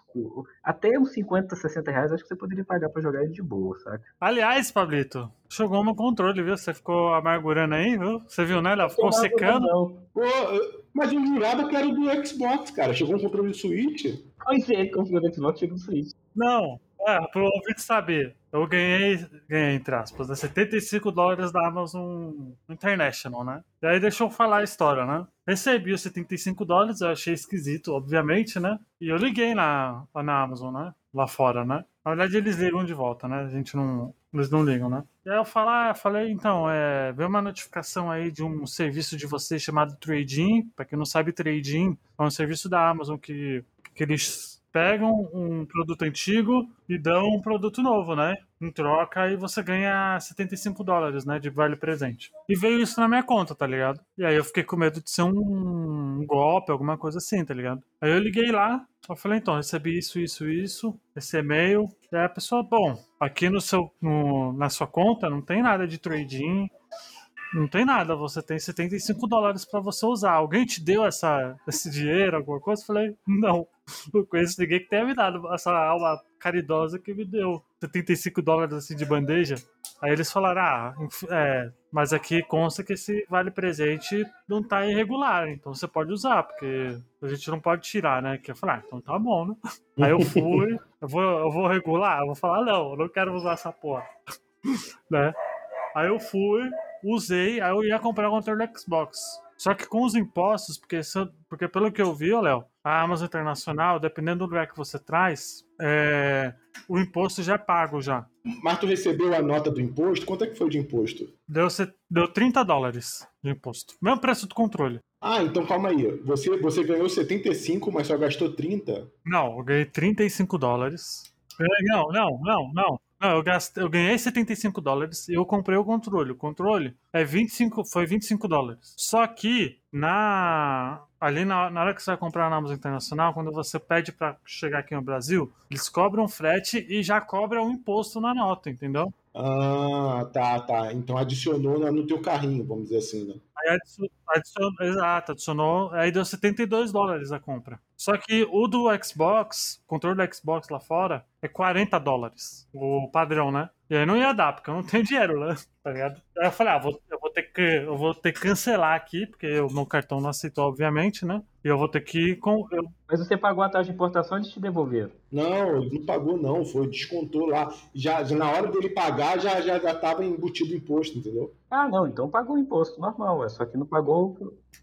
até uns 50, 60 reais, acho que você poderia pagar para jogar ele de boa, saca? Aliás, Pablito, jogou no controle, viu? Você ficou amargurando aí, viu? Você viu, né? Ela ficou secando. Pô, mas eu jurava que era do Xbox, cara. Chegou um controle do Switch. Pois é, controle do Xbox chegou no Switch. Não, é, pro ouvinte saber. Eu ganhei, ganhei, entre aspas, né, 75 dólares da Amazon International, né? E aí deixa eu falar a história, né? Recebi os 75 dólares, eu achei esquisito, obviamente, né? E eu liguei na, lá na Amazon, né? Lá fora, né? Na verdade, eles ligam de volta, né? A gente não. Eles não ligam, né? E aí eu falei, ah, falei então, é, veio uma notificação aí de um serviço de vocês chamado Trading. Pra quem não sabe, Trading é um serviço da Amazon que, que eles pegam um produto antigo e dão um produto novo, né? Em troca, e você ganha 75 dólares, né? De vale presente. E veio isso na minha conta, tá ligado? E aí eu fiquei com medo de ser um golpe, alguma coisa assim, tá ligado? Aí eu liguei lá, eu falei, então, recebi isso, isso, isso, esse e-mail. E aí a pessoa, bom, aqui no seu, no, na sua conta não tem nada de trading, não tem nada, você tem 75 dólares para você usar. Alguém te deu essa, esse dinheiro, alguma coisa? Eu falei, não. Não conheço ninguém que tenha me dado essa alma caridosa que me deu 75 dólares assim de bandeja. Aí eles falaram, ah, é, mas aqui consta que esse vale presente não tá irregular, então você pode usar, porque a gente não pode tirar, né? Que eu falei, ah, então tá bom, né? Aí eu fui, *laughs* eu vou, eu vou regular? Eu vou falar, não, eu não quero usar essa porra. *laughs* né? Aí eu fui, usei, aí eu ia comprar o controle do Xbox. Só que com os impostos, porque, porque pelo que eu vi, Léo, a Amazon Internacional, dependendo do lugar que você traz, é, o imposto já é pago já. Mas tu recebeu a nota do imposto? Quanto é que foi de imposto? Deu, deu 30 dólares de imposto. Mesmo preço do controle. Ah, então calma aí. Você, você ganhou 75, mas só gastou 30? Não, eu ganhei 35 dólares. Não, não, não, não. Eu, gastei, eu ganhei 75 dólares e eu comprei o controle. O controle é 25, foi 25 dólares. Só que na ali na, na hora que você vai comprar na Amazon Internacional, quando você pede para chegar aqui no Brasil, eles cobram frete e já cobram o imposto na nota, entendeu? Ah, tá, tá. Então adicionou no teu carrinho, vamos dizer assim, né? Aí adicionou, exato, adicionou, aí deu 72 dólares a compra. Só que o do Xbox, o controle do Xbox lá fora, é 40 dólares. O padrão, né? E aí não ia dar, porque eu não tenho *laughs* dinheiro, né? Tá ligado? Aí eu falei, ah, vou, eu, ter que, eu vou ter que cancelar aqui, porque o meu cartão não aceitou, obviamente, né? E eu vou ter que ir com. Eu... Mas você pagou a taxa de importação e te devolveram? Não, ele não pagou, não. Foi, descontou lá. Já, já na hora dele pagar, já, já, já tava embutido o imposto, entendeu? Ah, não, então pagou o imposto normal, é só que não pagou.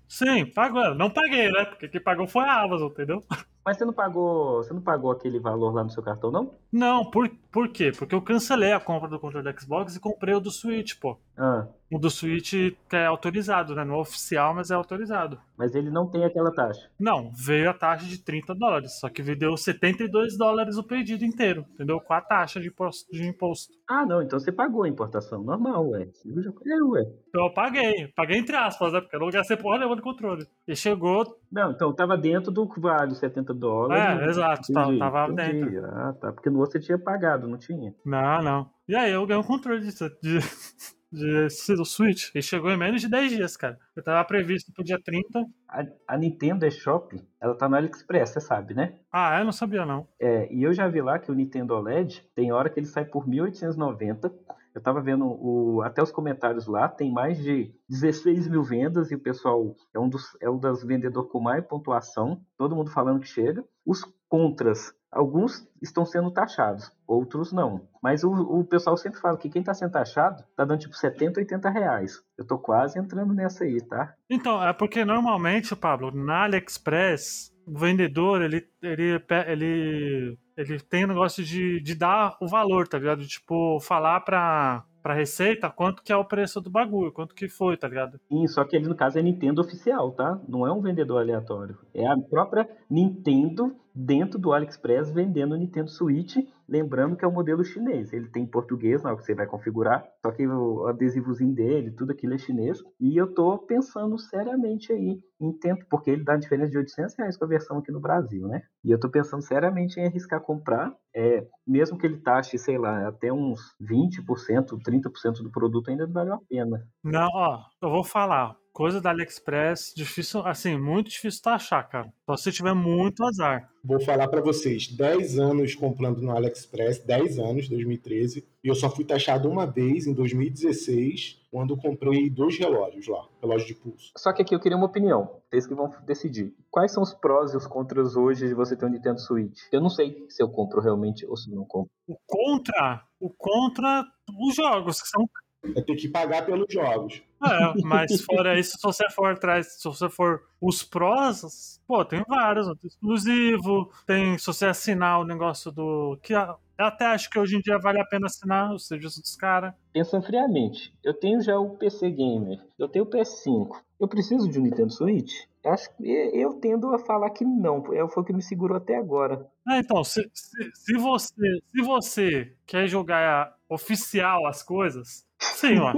Sim, pagou. Não paguei, né? Porque quem pagou foi a Amazon, entendeu? Mas você não pagou. Você não pagou aquele valor lá no seu cartão, não? Não, por, por quê? Porque eu cancelei a compra do controle do Xbox e comprei o do Switch, pô. Ah. O do Switch é autorizado, né? Não é oficial, mas é autorizado. Mas ele não tem aquela taxa. Não, veio a taxa de 30 dólares. Só que deu 72 dólares o pedido inteiro, entendeu? Com a taxa de imposto. De imposto. Ah, não, então você pagou a importação. Normal, ué. É, ué. Então eu paguei. Paguei entre aspas, né? Porque eu não gastei porra nenhuma de controle. E chegou. Não, então tava dentro do vale 70 dólares. É, exato. Entendi, tava entendi. dentro. Ah, tá. Porque no outro você tinha pagado, não tinha? Não, não. E aí eu ganhei um controle de, de *laughs* de, do Switch. E chegou em menos de 10 dias, cara. Eu tava previsto pro dia 30. A, a Nintendo eShop, ela tá no AliExpress, você sabe, né? Ah, eu não sabia, não. É, e eu já vi lá que o Nintendo OLED tem hora que ele sai por 1890 eu tava vendo o, até os comentários lá, tem mais de 16 mil vendas e o pessoal é um dos é um das vendedores com mais pontuação, todo mundo falando que chega. Os contras, alguns estão sendo taxados, outros não. Mas o, o pessoal sempre fala que quem está sendo taxado tá dando tipo 70, 80 reais. Eu tô quase entrando nessa aí, tá? Então, é porque normalmente, Pablo, na AliExpress, o vendedor, ele, ele, ele ele tem o um negócio de, de dar o valor, tá ligado? Tipo, falar pra, pra Receita quanto que é o preço do bagulho, quanto que foi, tá ligado? Sim, só que ele, no caso, é Nintendo oficial, tá? Não é um vendedor aleatório. É a própria Nintendo dentro do AliExpress vendendo o Nintendo Switch, lembrando que é o modelo chinês. Ele tem português na hora que você vai configurar, só que o adesivozinho dele, tudo aquilo é chinês. E eu tô pensando seriamente aí em tempo, porque ele dá diferença de 800 reais com a versão aqui no Brasil, né? E eu tô pensando seriamente em arriscar comprar, é, mesmo que ele taxe, sei lá, até uns 20%, 30% do produto ainda valeu a pena. Não, ó, eu vou falar coisa da AliExpress, difícil, assim, muito difícil achar, cara. Só se tiver muito azar. Vou falar para vocês, 10 anos comprando no AliExpress, 10 anos, 2013, e eu só fui taxado uma vez em 2016, quando comprei dois relógios lá, relógio de pulso. Só que aqui eu queria uma opinião, vocês que vão decidir. Quais são os prós e os contras hoje de você ter um Nintendo Switch? Eu não sei se eu compro realmente ou se não compro. O contra, o contra, os jogos que são é ter que pagar pelos jogos. É, mas fora isso, se você for atrás, se você for os prós, pô, tem vários, exclusivo, tem se você assinar o negócio do. que eu até acho que hoje em dia vale a pena assinar o serviço dos caras. Pensando friamente, eu tenho já o PC Gamer, eu tenho o PS5. Eu preciso de um Nintendo Switch? Acho que eu tendo a falar que não. É, foi o que me segurou até agora. Ah, então, se, se, se, você, se você quer jogar oficial as coisas, sim, ó.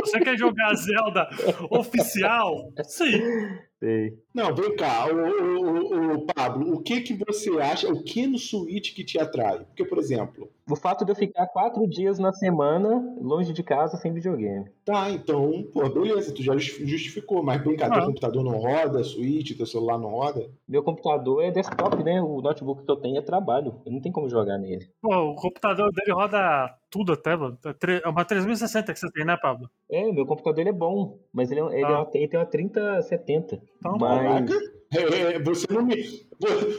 Você quer jogar Zelda oficial? Sim. Sei. Não, vem cá, o, o, o, Pablo, o que que você acha, o que no Switch que te atrai? Porque, por exemplo... O fato de eu ficar quatro dias na semana longe de casa sem videogame. Tá, então, pô, beleza, tu já justificou, mas vem cá, ah. teu computador não roda, Switch, teu celular não roda? Meu computador é desktop, né? O notebook que eu tenho é trabalho, não tem como jogar nele. Pô, o computador dele roda tudo até, mano. É, é uma 3060 que você tem, né, Pablo? É, meu computador ele é bom, mas ele, é, ele, ah. é, ele tem uma 3070. Então, mas... *laughs* É, é, você não me.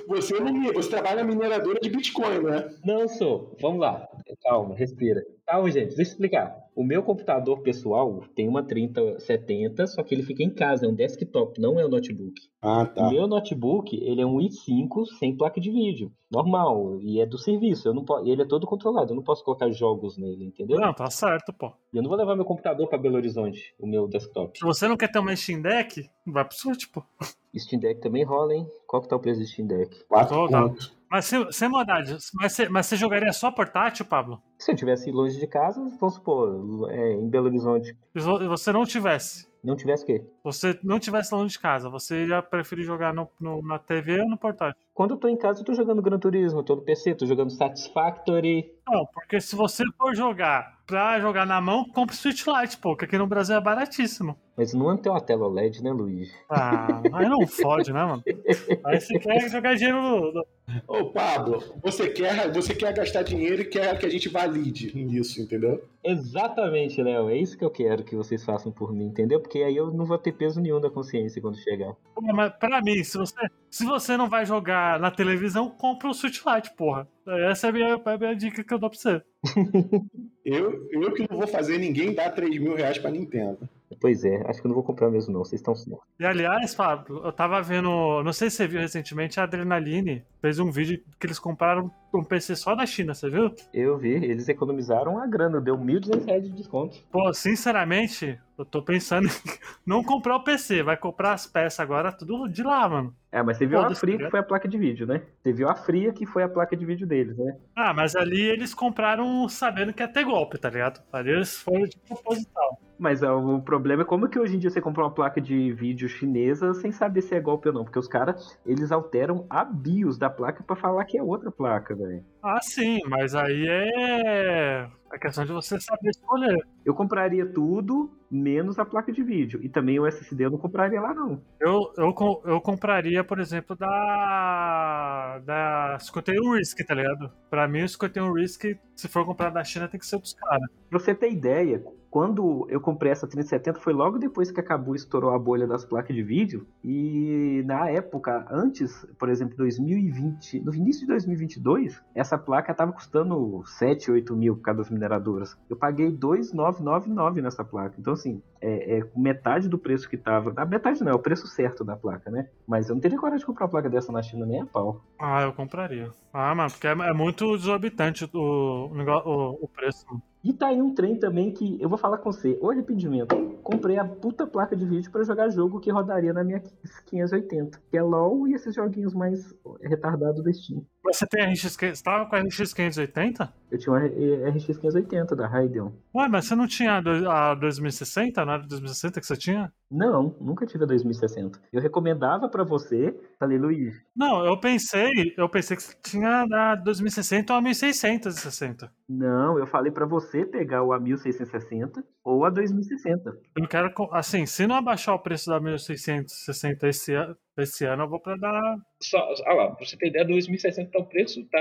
Você não me. Você trabalha na mineradora de Bitcoin, né? Não sou. Vamos lá. Calma, respira. Calma, gente, deixa eu explicar. O meu computador pessoal tem uma 3070, só que ele fica em casa, é um desktop, não é um notebook. Ah, tá. O meu notebook, ele é um i5 sem placa de vídeo, normal, e é do serviço. Eu não posso, ele é todo controlado, eu não posso colocar jogos nele, entendeu? Não, tá certo, pô. E eu não vou levar meu computador para Belo Horizonte, o meu desktop. Se você não quer ter uma Steam Deck, vai pro Switch, pô. *laughs* Steam Deck também rola, hein? Qual que tá o preço do Steam Deck? Quatro pontos. Mas sem, sem maldade, mas você, mas você jogaria só portátil, Pablo? Se eu tivesse longe de casa, vamos supor, é, em Belo Horizonte. E você não tivesse? Não tivesse o quê? Você não tivesse longe de casa, você ia preferir jogar no, no, na TV ou no portátil? Quando eu tô em casa, eu tô jogando Gran Turismo, eu tô no PC, tô jogando Satisfactory. Não, porque se você for jogar pra jogar na mão, compre Switch Lite, pô, que aqui no Brasil é baratíssimo. Mas não tem uma tela OLED, né, Luiz? Ah, aí não fode, né, mano? Aí você quer jogar dinheiro no, Ô, Pablo, você quer, você quer gastar dinheiro e quer que a gente valide nisso, entendeu? Exatamente, Léo. É isso que eu quero que vocês façam por mim, entendeu? Porque aí eu não vou ter peso nenhum da consciência quando chegar. Mas pra mim, se você, se você não vai jogar na televisão, compra o Switch Lite, porra. Essa é a minha, é a minha dica que eu dou pra você. *laughs* eu, eu que não vou fazer ninguém dar 3 mil reais pra Nintendo. Pois é, acho que eu não vou comprar mesmo não, vocês estão certos. E aliás, Fábio, eu tava vendo, não sei se você viu recentemente, a Adrenaline fez um vídeo que eles compraram um PC só da China, você viu? Eu vi, eles economizaram a grana, deu 1.200 reais de desconto. Pô, sinceramente, eu tô pensando em *laughs* não comprar o PC, vai comprar as peças agora, tudo de lá, mano. É, mas você viu a Fria que foi a placa de vídeo, né? Você viu a Fria que foi a placa de vídeo deles, né? Ah, mas ali eles compraram sabendo que ia ter golpe, tá ligado? Ali eles foram de proposital. Mas ó, o problema é como que hoje em dia você compra uma placa de vídeo chinesa sem saber se é golpe ou não. Porque os caras, eles alteram a BIOS da placa pra falar que é outra placa, velho. Ah, sim, mas aí é. A questão de você saber escolher. Eu compraria tudo, menos a placa de vídeo. E também o SSD eu não compraria lá, não. Eu, eu, eu compraria, por exemplo, da. Da 51 Risk, tá ligado? Pra mim, o 51 Risk, se for comprar da China, tem que ser dos caras. Pra você ter ideia, quando eu comprei essa 3070 foi logo depois que acabou estourou a bolha das placas de vídeo. E na época, antes, por exemplo, 2020, no início de 2022, essa placa tava custando 7, 8 mil por causa das mineradoras. Eu paguei 2,999 nessa placa. Então, assim, é, é metade do preço que tava. A metade não, é o preço certo da placa, né? Mas eu não teria coragem de comprar uma placa dessa na China nem a pau. Ah, eu compraria. Ah, mano, porque é, é muito desorbitante o, negócio- o preço. E tá aí um trem também que eu vou falar com você. O arrependimento. Comprei a puta placa de vídeo pra jogar jogo que rodaria na minha 580. Que é LOL e esses joguinhos mais retardados da Steam. Você tem RX. Você tava com a RX 580? Eu tinha uma RX 580 da Radeon. Ué, mas você não tinha a do- a 2060? Não era 2060 que você tinha? Não, nunca tive a 2060. Eu recomendava pra você. Falei, Luiz, Não, eu pensei, eu pensei que você tinha a 2060 ou a 1660. não, eu falei pra você pegar o a 1660 ou a 2060. Eu quero, assim, se não abaixar o preço da 1660 esse ano, esse ano eu vou pra dar. Só, ah lá, pra você ter ideia, 2060 tá o preço, tá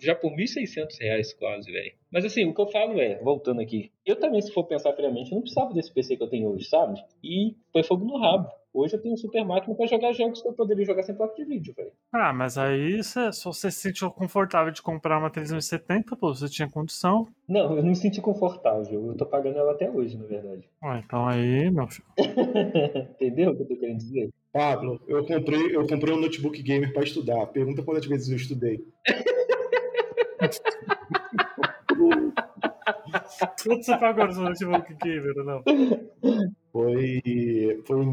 já por 1.600 reais quase, velho. Mas assim, o que eu falo é, voltando aqui, eu também, se for pensar friamente, não precisava desse PC que eu tenho hoje, sabe? E foi fogo no rabo. Hoje eu tenho um super máquina pra jogar jogos que eu poderia jogar sem placa de vídeo, velho. Ah, mas aí você- se você se sentiu confortável de comprar uma 3070, pô, você tinha condição. Não, eu não me senti confortável. Eu tô pagando ela até hoje, na verdade. Ué, então aí, meu filho. *laughs* Entendeu o que eu tô querendo dizer? Pablo, eu comprei, eu comprei um notebook gamer pra estudar. Pergunta quantas vezes eu estudei. Quanto você pagou no seu notebook gamer, não? Foi, foi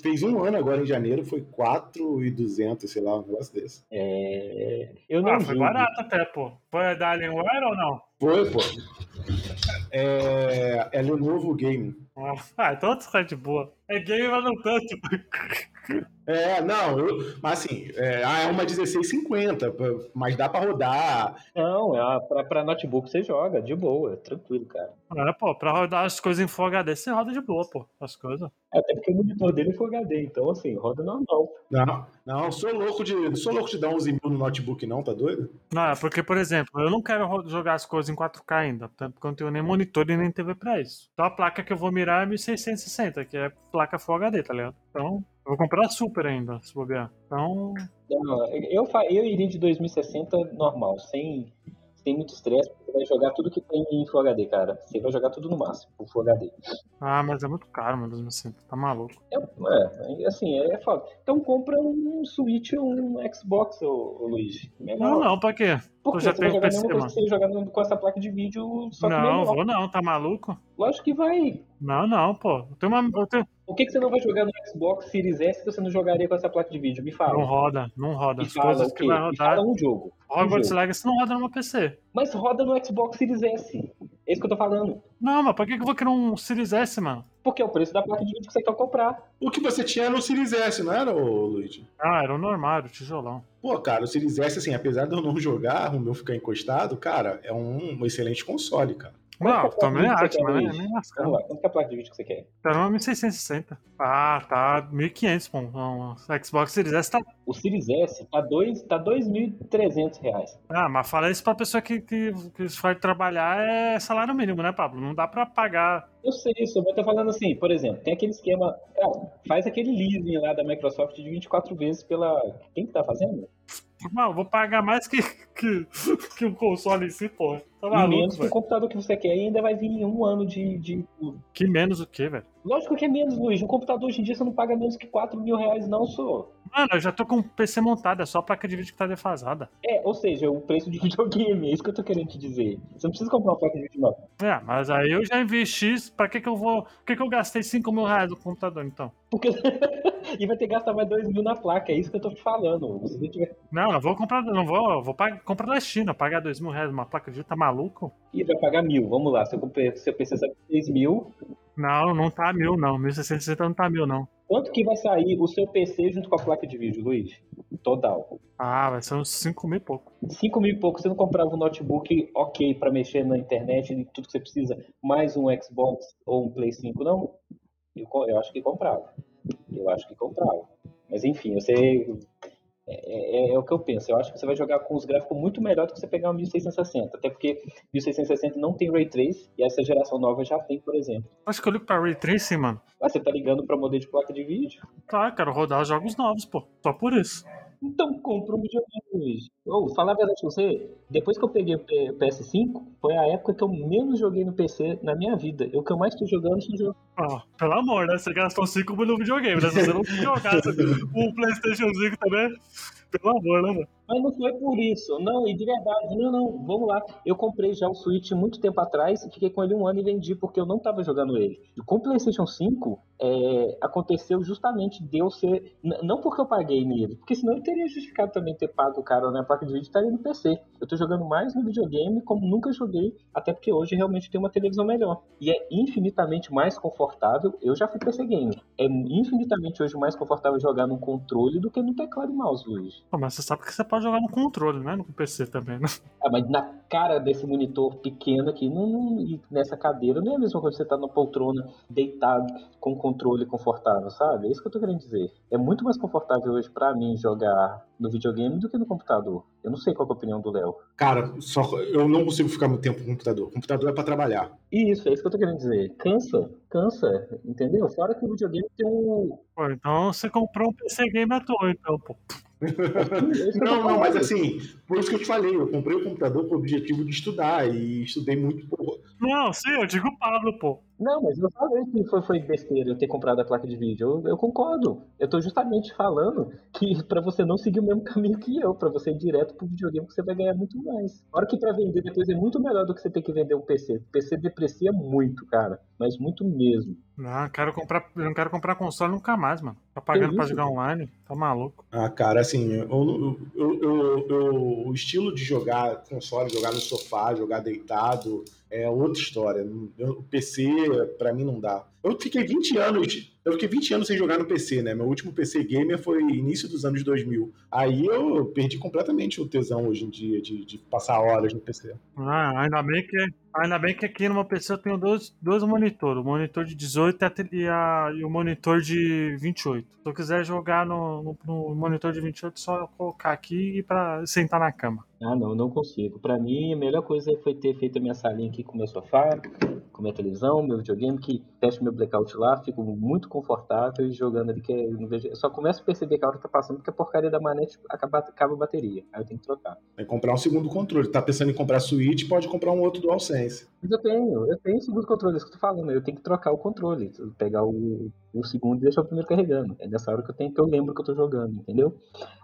fez um ano agora em janeiro, foi 4,200, sei lá, um negócio desse. É... Eu não Ah, foi julgo. barato até, pô. Foi da Alienware ou não? Foi, pô. É, é Lenovo Game. Ah, então tá de boa. É game, mas não tanto. Good. É, não, eu, mas assim, é, ah, é uma 1650, pô, mas dá pra rodar. Não, é pra, pra notebook você joga, de boa, tranquilo, cara. É, pô, pra rodar as coisas em Full HD, você roda de boa, pô, as coisas. Até porque o monitor dele é Full HD, então assim, roda normal. Não, não, sou louco de, sou louco de dar 11 mil no notebook, não, tá doido? Não, é porque, por exemplo, eu não quero ro- jogar as coisas em 4K ainda, tanto porque eu não tenho nem monitor e nem TV pra isso. Então a placa que eu vou mirar é 1660, que é placa Full HD, tá ligado? Então, eu vou comprar a Super ainda, se bobear. Então, Não, eu, eu iria de 2060 normal, sem, sem muito estresse, porque você vai jogar tudo que tem em Full HD, cara. Você vai jogar tudo no máximo, o Full HD. ah, mas é muito caro, meu Deus céu, tá maluco. É, é, assim, é foda. Então compra um Switch ou um Xbox, ô, ô Luiz. Melhor. Não, não, pra quê? Porque eu já você vai tenho jogar PC, mesma coisa você no- com essa placa de vídeo, só que Não, melhor. vou não, tá maluco? Lógico que vai. Não, não, pô. Eu tenho uma. Eu tenho... O que, que você não vai jogar no Xbox Series S que você não jogaria com essa placa de vídeo? Me fala. Não roda, não roda. Me As fala coisas o que vai Me rodar. fala um jogo. Um Hogwarts jogo. Legacy não roda no meu PC. Mas roda no Xbox Series S. É isso que eu tô falando. Não, mas pra que que eu vou querer um Series S, mano? Porque é o preço da placa de vídeo que você quer comprar. O que você tinha no Series S, não era, ô, Luigi? Ah, era o normal, era o tijolão. Pô, cara, o Series S, assim, apesar de eu não jogar, *laughs* o meu ficar encostado, cara, é um, um excelente console, cara. Quanto Não, é também você quer, mas nem lascando. lá, quanto que é a placa de vídeo que você quer? Tá no 1660. Ah, tá 1500, pô. Não, O Xbox Series S tá. O Series S tá dois, tá 2.300 reais. Ah, mas fala isso pra pessoa que, que, que vai trabalhar é salário mínimo, né, Pablo? Não dá pra pagar. Eu sei isso, mas eu tô falando assim, por exemplo, tem aquele esquema. Cara, faz aquele leasing lá da Microsoft de 24 vezes pela. Quem que tá fazendo? Eu vou pagar mais que, que, que o console em si, pô. Tá E maluco, menos que o computador que você quer ainda vai vir em um ano de, de. Que menos o que, velho? Lógico que é menos, Luiz. Um computador hoje em dia você não paga menos que 4 mil reais, não, sou. Mano, eu já tô com o PC montado, é só a placa de vídeo que tá defasada. É, ou seja, o preço de *laughs* videogame, é isso que eu tô querendo te dizer. Você não precisa comprar uma placa de vídeo nova. É, mas aí eu já investi, pra que que eu vou... Por que que eu gastei 5 mil reais no computador, então? Porque... *laughs* e vai ter que gastar mais 2 mil na placa, é isso que eu tô te falando. Se você tiver... Não, eu vou comprar, não vou, eu vou pagar, comprar da China, pagar 2 mil reais numa placa de vídeo, tá maluco? Ih, vai pagar mil, vamos lá. Seu, comp- seu PC sabe 6 mil, Não, não tá mil, não. 1660 não tá mil, não. Quanto que vai sair o seu PC junto com a placa de vídeo, Luiz? Total. Ah, vai ser uns 5 mil e pouco. 5 mil e pouco, você não comprava um notebook ok pra mexer na internet e tudo que você precisa, mais um Xbox ou um Play 5, não? Eu, eu acho que comprava. Eu acho que comprava. Mas enfim, você. É, é- é o que eu penso. Eu acho que você vai jogar com os gráficos muito melhor do que você pegar um 1660. Até porque 1660 não tem Ray Trace e essa geração nova já tem, por exemplo. Acho que eu ligo pra Ray Tracing, mano. Mas você tá ligando pra modelo de placa de vídeo? Tá, quero rodar os jogos novos, pô. Só por isso. Então compra um videogame, Luiz. Ou, falar a verdade pra você, depois que eu peguei o P- PS5, foi a época que eu menos joguei no PC na minha vida. O que eu mais tô jogando são jogos. Ó, pelo amor, né? Você gastou 5 mil no videogame, né? Se você não jogasse *laughs* o PlayStation 5 também. Pelo amor, né, mano? Mas não foi por isso. Não, e de verdade, não, não, vamos lá. Eu comprei já o Switch muito tempo atrás fiquei com ele um ano e vendi porque eu não tava jogando ele. E com o PlayStation 5, é, aconteceu justamente de eu ser. Não porque eu paguei nele, porque senão eu teria justificado também ter pago o cara na placa de vídeo e estaria no PC. Eu tô jogando mais no videogame como nunca joguei, até porque hoje realmente tem uma televisão melhor. E é infinitamente mais confortável. Eu já fui PC gamer. É infinitamente hoje mais confortável jogar no controle do que no teclado e mouse, Luiz. Pô, mas você sabe que você pode jogar no controle, né? No PC também, né? Ah, mas na cara desse monitor pequeno aqui, não, não- e nessa cadeira, não é a mesma coisa que você tá na poltrona, deitado, com controle confortável, sabe? É isso que eu tô querendo dizer. É muito mais confortável hoje pra mim jogar no videogame do que no computador. Eu não sei qual que é a opinião do Léo. Cara, só, eu não consigo ficar muito tempo no computador. O computador é pra trabalhar. Isso, é isso que eu tô querendo dizer. Cansa, cansa, entendeu? Fora que o videogame tem um. Pô, então você comprou um PC game à toa, então, pô. *laughs* Não, não, mas assim, por isso que eu te falei, eu comprei o computador com o objetivo de estudar e estudei muito pouco. Não, sim, eu digo o Pablo, pô. Não, mas eu falei que foi, foi besteira eu ter comprado a placa de vídeo. Eu, eu concordo. Eu tô justamente falando que *laughs* pra você não seguir o mesmo caminho que eu, pra você ir direto pro videogame que você vai ganhar muito mais. Fora que pra vender depois é muito melhor do que você ter que vender um PC. O PC deprecia muito, cara. Mas muito mesmo. Não, eu quero comprar, eu não quero comprar console nunca mais, mano. Tá pagando Que pra jogar online? Tá maluco. Ah, cara, assim, eu, eu, eu- eu- o estilo de jogar console, jogar no sofá, jogar deitado, é outra história. O PC, pra mim, não dá. Eu fiquei 20 anos. Eu fiquei 20 anos sem jogar no PC, né? Meu último PC gamer foi início dos anos 2000. Aí eu perdi completamente o tesão hoje em dia de, de passar horas no PC. Ah, ainda bem que, ainda bem que aqui no meu PC eu tenho dois, dois monitores. O monitor de 18 e, a e, a- o monitor de 28. Se eu quiser jogar no, no- no monitor de 28, é só colocar aqui e pra sentar na cama. Ah, não, não consigo. Pra mim, a melhor coisa foi ter feito a minha salinha aqui com meu sofá, com minha televisão, meu videogame, que fecho meu blackout lá, fico muito confortável e jogando ali, que eu não vejo. Eu só começo a perceber que a hora tá passando porque a porcaria da manete acaba, acaba a bateria. Aí eu tenho que trocar. É comprar um segundo controle. Tá pensando em comprar Switch, pode comprar um outro DualSense. Mas eu tenho, eu tenho o segundo controle, é isso que eu tô falando. Eu tenho que trocar o controle. Pegar o, o segundo e deixar o primeiro carregando. É nessa hora que eu tenho que eu lembro que eu tô jogando, entendeu?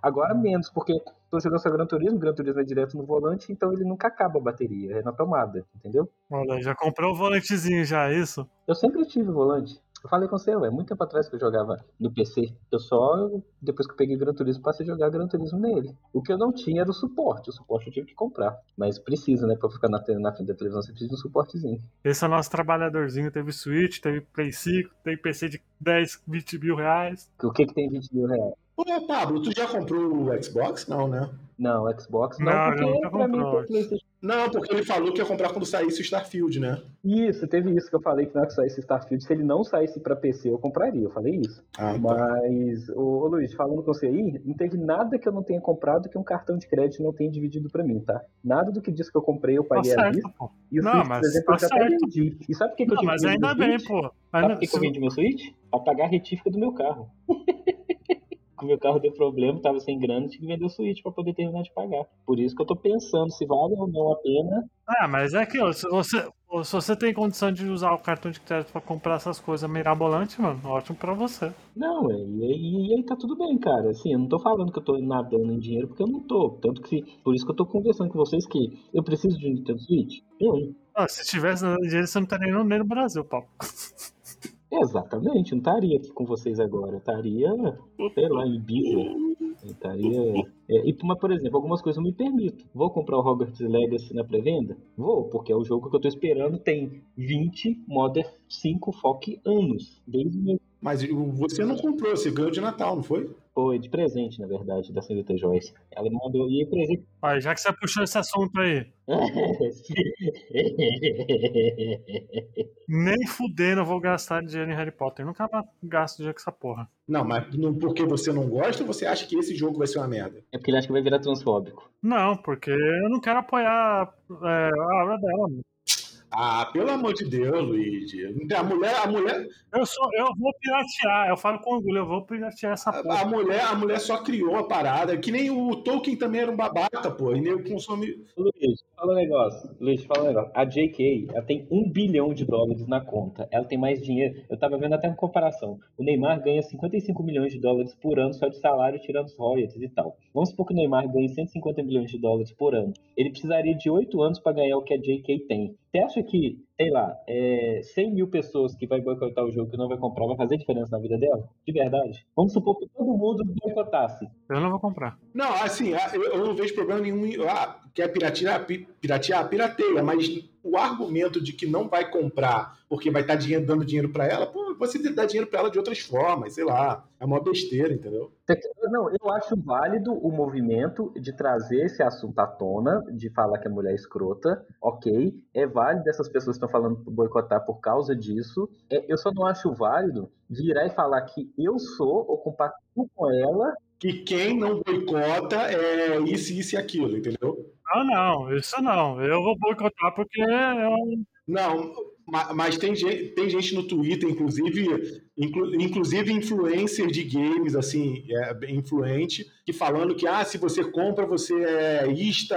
Agora menos, porque tô jogando só Gran Turismo, Gran Turismo é direto no volante, então ele nunca acaba a bateria, é na tomada, entendeu? Olha, já comprou o volantezinho já, é isso? Eu sempre tive volante. Eu falei com você, é muito tempo atrás que eu jogava no PC. Eu só, depois que eu peguei Gran Turismo, passei a jogar Gran Turismo nele. O que eu não tinha era o suporte. O suporte eu tive que comprar. Mas precisa, né? Pra eu ficar na, na frente da televisão, você precisa de um suportezinho. Esse é o nosso trabalhadorzinho. Teve Switch, teve Play 5, tem PC de 10, 20 mil reais. O que que tem 20 mil reais? Ô, Pablo, tu já comprou o Xbox? Não, né? Não, Xbox não, Não, porque nunca pra mim comprou. tem PlayStation. Não, porque ele falou que ia comprar quando saísse o Starfield, né? Isso, teve isso que eu falei que na hora que saísse Starfield, se ele não saísse pra PC, eu compraria. Eu falei isso. Ah, tá. Mas, ô, ô Luiz, falando com você aí, não teve nada que eu não tenha comprado que um cartão de crédito não tenha dividido pra mim, tá? Nada do que diz que eu comprei eu Tá paguei a certo, vista. pô. E o Não, Switch, mas por exemplo, tá eu já até certo. vendi. E sabe por que, que eu Não, tive mas ainda bem, pô. Sabe Ainda, por que, que eu vendi meu Switch? Pra pagar a retífica do meu carro. *laughs* meu carro deu problema, tava sem grana, tive que vender o Switch pra poder terminar de pagar. Por isso que eu tô pensando se vale ou não a pena. Ah, mas é aquilo, se você, se você tem condição de usar o cartão de crédito pra comprar essas coisas mirabolantes, mano, ótimo pra você. Não, é, e, aí- tá tudo bem, cara. Assim, eu não tô falando que eu tô nadando em dinheiro, porque eu não tô. Tanto que, por isso que eu tô conversando com vocês que eu preciso de um Nintendo Switch. Eu, Ah, se tivesse dando dinheiro, você não estaria nem no Brasil, Paulo. *laughs* exatamente, não estaria aqui com vocês agora. Eu estaria, sei lá, em Ibiza. Eu estaria É, e, mas, por exemplo, algumas coisas eu me permito. Vou comprar o Hogwarts Legacy na pré-venda? Vou, porque é o jogo que eu tô esperando. Tem 20 Modern 5 Foque anos. Desde o meu Mas você não comprou, você ganhou de Natal, não foi? foi de presente, na verdade, da senhorita Joyce. Ela me mandou e presente. Aí, já que você puxou esse assunto aí, *laughs* nem fudendo eu vou gastar dinheiro em Harry Potter. Nunca gasto dinheiro com essa porra. Não, mas não, porque você não gosta, você acha que esse jogo vai ser uma merda? É porque ele acha que vai virar transfóbico. Não, porque eu não quero apoiar é, a obra dela. mano. Ah, pelo amor de Deus, Luigi. A mulher, a mulher, Eu, sou, eu vou piratear, eu falo com orgulho, eu vou piratear essa a, porra. a mulher, a mulher só criou a parada, que nem o Tolkien também era um babaca, pô, e nem o consome. Luiz, fala um negócio. Luiz, fala um negócio. A JK, ela tem um bilhão de dólares na conta. Ela tem mais dinheiro. Eu tava vendo até uma comparação. O Neymar ganha 55 milhões de dólares por ano só de salário, tirando os royalties e tal. Vamos supor que o Neymar ganhe 150 milhões de dólares por ano. Ele precisaria de 8 anos para ganhar o que a JK tem. Você acha que, sei lá, é, 100 mil pessoas que vai boicotar o jogo que não vai comprar vai fazer diferença na vida dela? De verdade? Vamos supor que todo mundo boicotasse. Eu não vou comprar. Não, assim, eu, não vejo problema nenhum. Ah, quer piratear? Pi- Piratear? Pirateia, mas o argumento de que não vai comprar porque vai estar dinheiro, dando dinheiro pra ela, pô, você dá dinheiro pra ela de outras formas, sei lá. É uma besteira, entendeu? Não, eu acho válido o movimento de trazer esse assunto à tona, de falar que a mulher é escrota, ok. É válido essas pessoas que estão falando boicotar por causa disso. É, eu só não acho válido virar e falar que eu sou ou compacto com ela. Que quem não boicota é isso, isso e aquilo, entendeu? Não, não, isso não. Eu vou boicotar porque é um Não, ma- mas tem gente, tem gente no Twitter, inclusive, inclu- inclusive influencer de games, assim, é, influente, que falando que ah, se você compra, você é ista,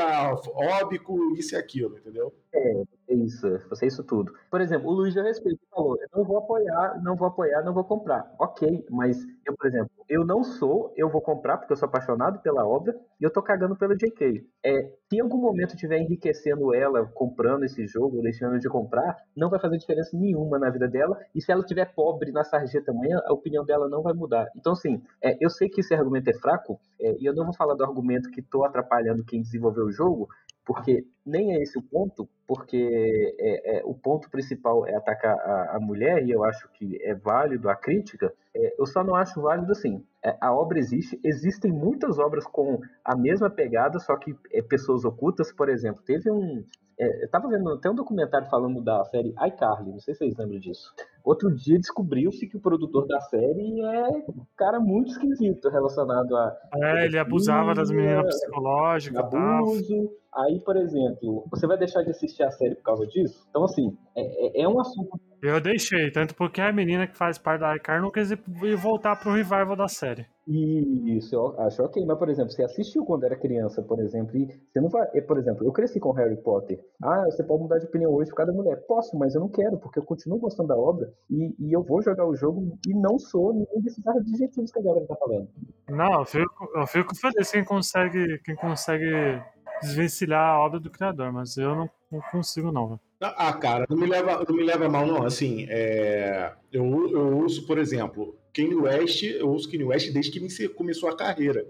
óbico, isso e aquilo, entendeu? É isso, você é isso tudo. Por exemplo, o Luiz eu respeito, falou, eu não vou apoiar, não vou apoiar, não vou comprar. Ok, mas eu, por exemplo, eu não sou, eu vou comprar porque eu sou apaixonado pela obra e eu tô cagando pelo JK. É, se em algum momento eu estiver enriquecendo ela comprando esse jogo, deixando de comprar, não vai fazer diferença nenhuma na vida dela. E se ela estiver pobre na sarjeta amanhã, a opinião dela não vai mudar. Então, assim, é, eu sei que esse argumento é fraco, é, e eu não vou falar do argumento que tô atrapalhando quem desenvolveu o jogo, porque nem é esse o ponto, porque é, é, o ponto principal é atacar a, a mulher, e eu acho que é válido a crítica, é, eu só não acho válido assim. É, a obra existe, existem muitas obras com a mesma pegada, só que é, pessoas ocultas, por exemplo, teve um. é, eu tava vendo até um documentário falando da série iCarly, não sei se vocês lembram disso. Outro dia descobriu-se que o produtor da série é um cara muito esquisito relacionado a É, ele abusava das meninas psicológicas e tal. abuso. Aí, por exemplo, você vai deixar de assistir a série por causa disso? Então, assim, é, é- é um assunto. Eu deixei, tanto porque a menina que faz parte da iCar não quis ir voltar pro revival da série. Isso, eu acho ok. Mas, por exemplo, você assistiu quando era criança, por exemplo, e você não vai. Por exemplo, eu cresci com Harry Potter. Ah, você pode mudar de opinião hoje por causa da mulher. Posso, mas eu não quero, porque eu continuo gostando da obra e, e eu vou jogar o jogo e não sou nenhum desses adjetivos que a galera tá falando. Não, eu fico, eu fico feliz quem consegue, quem consegue desvencilhar a obra do criador, mas eu não, não consigo, não. Ah, cara, não me leva, não me leva mal, não. Assim, é, eu, eu ouço, por exemplo, Kanye West, eu ouço Kanye West desde que inici- começou a carreira.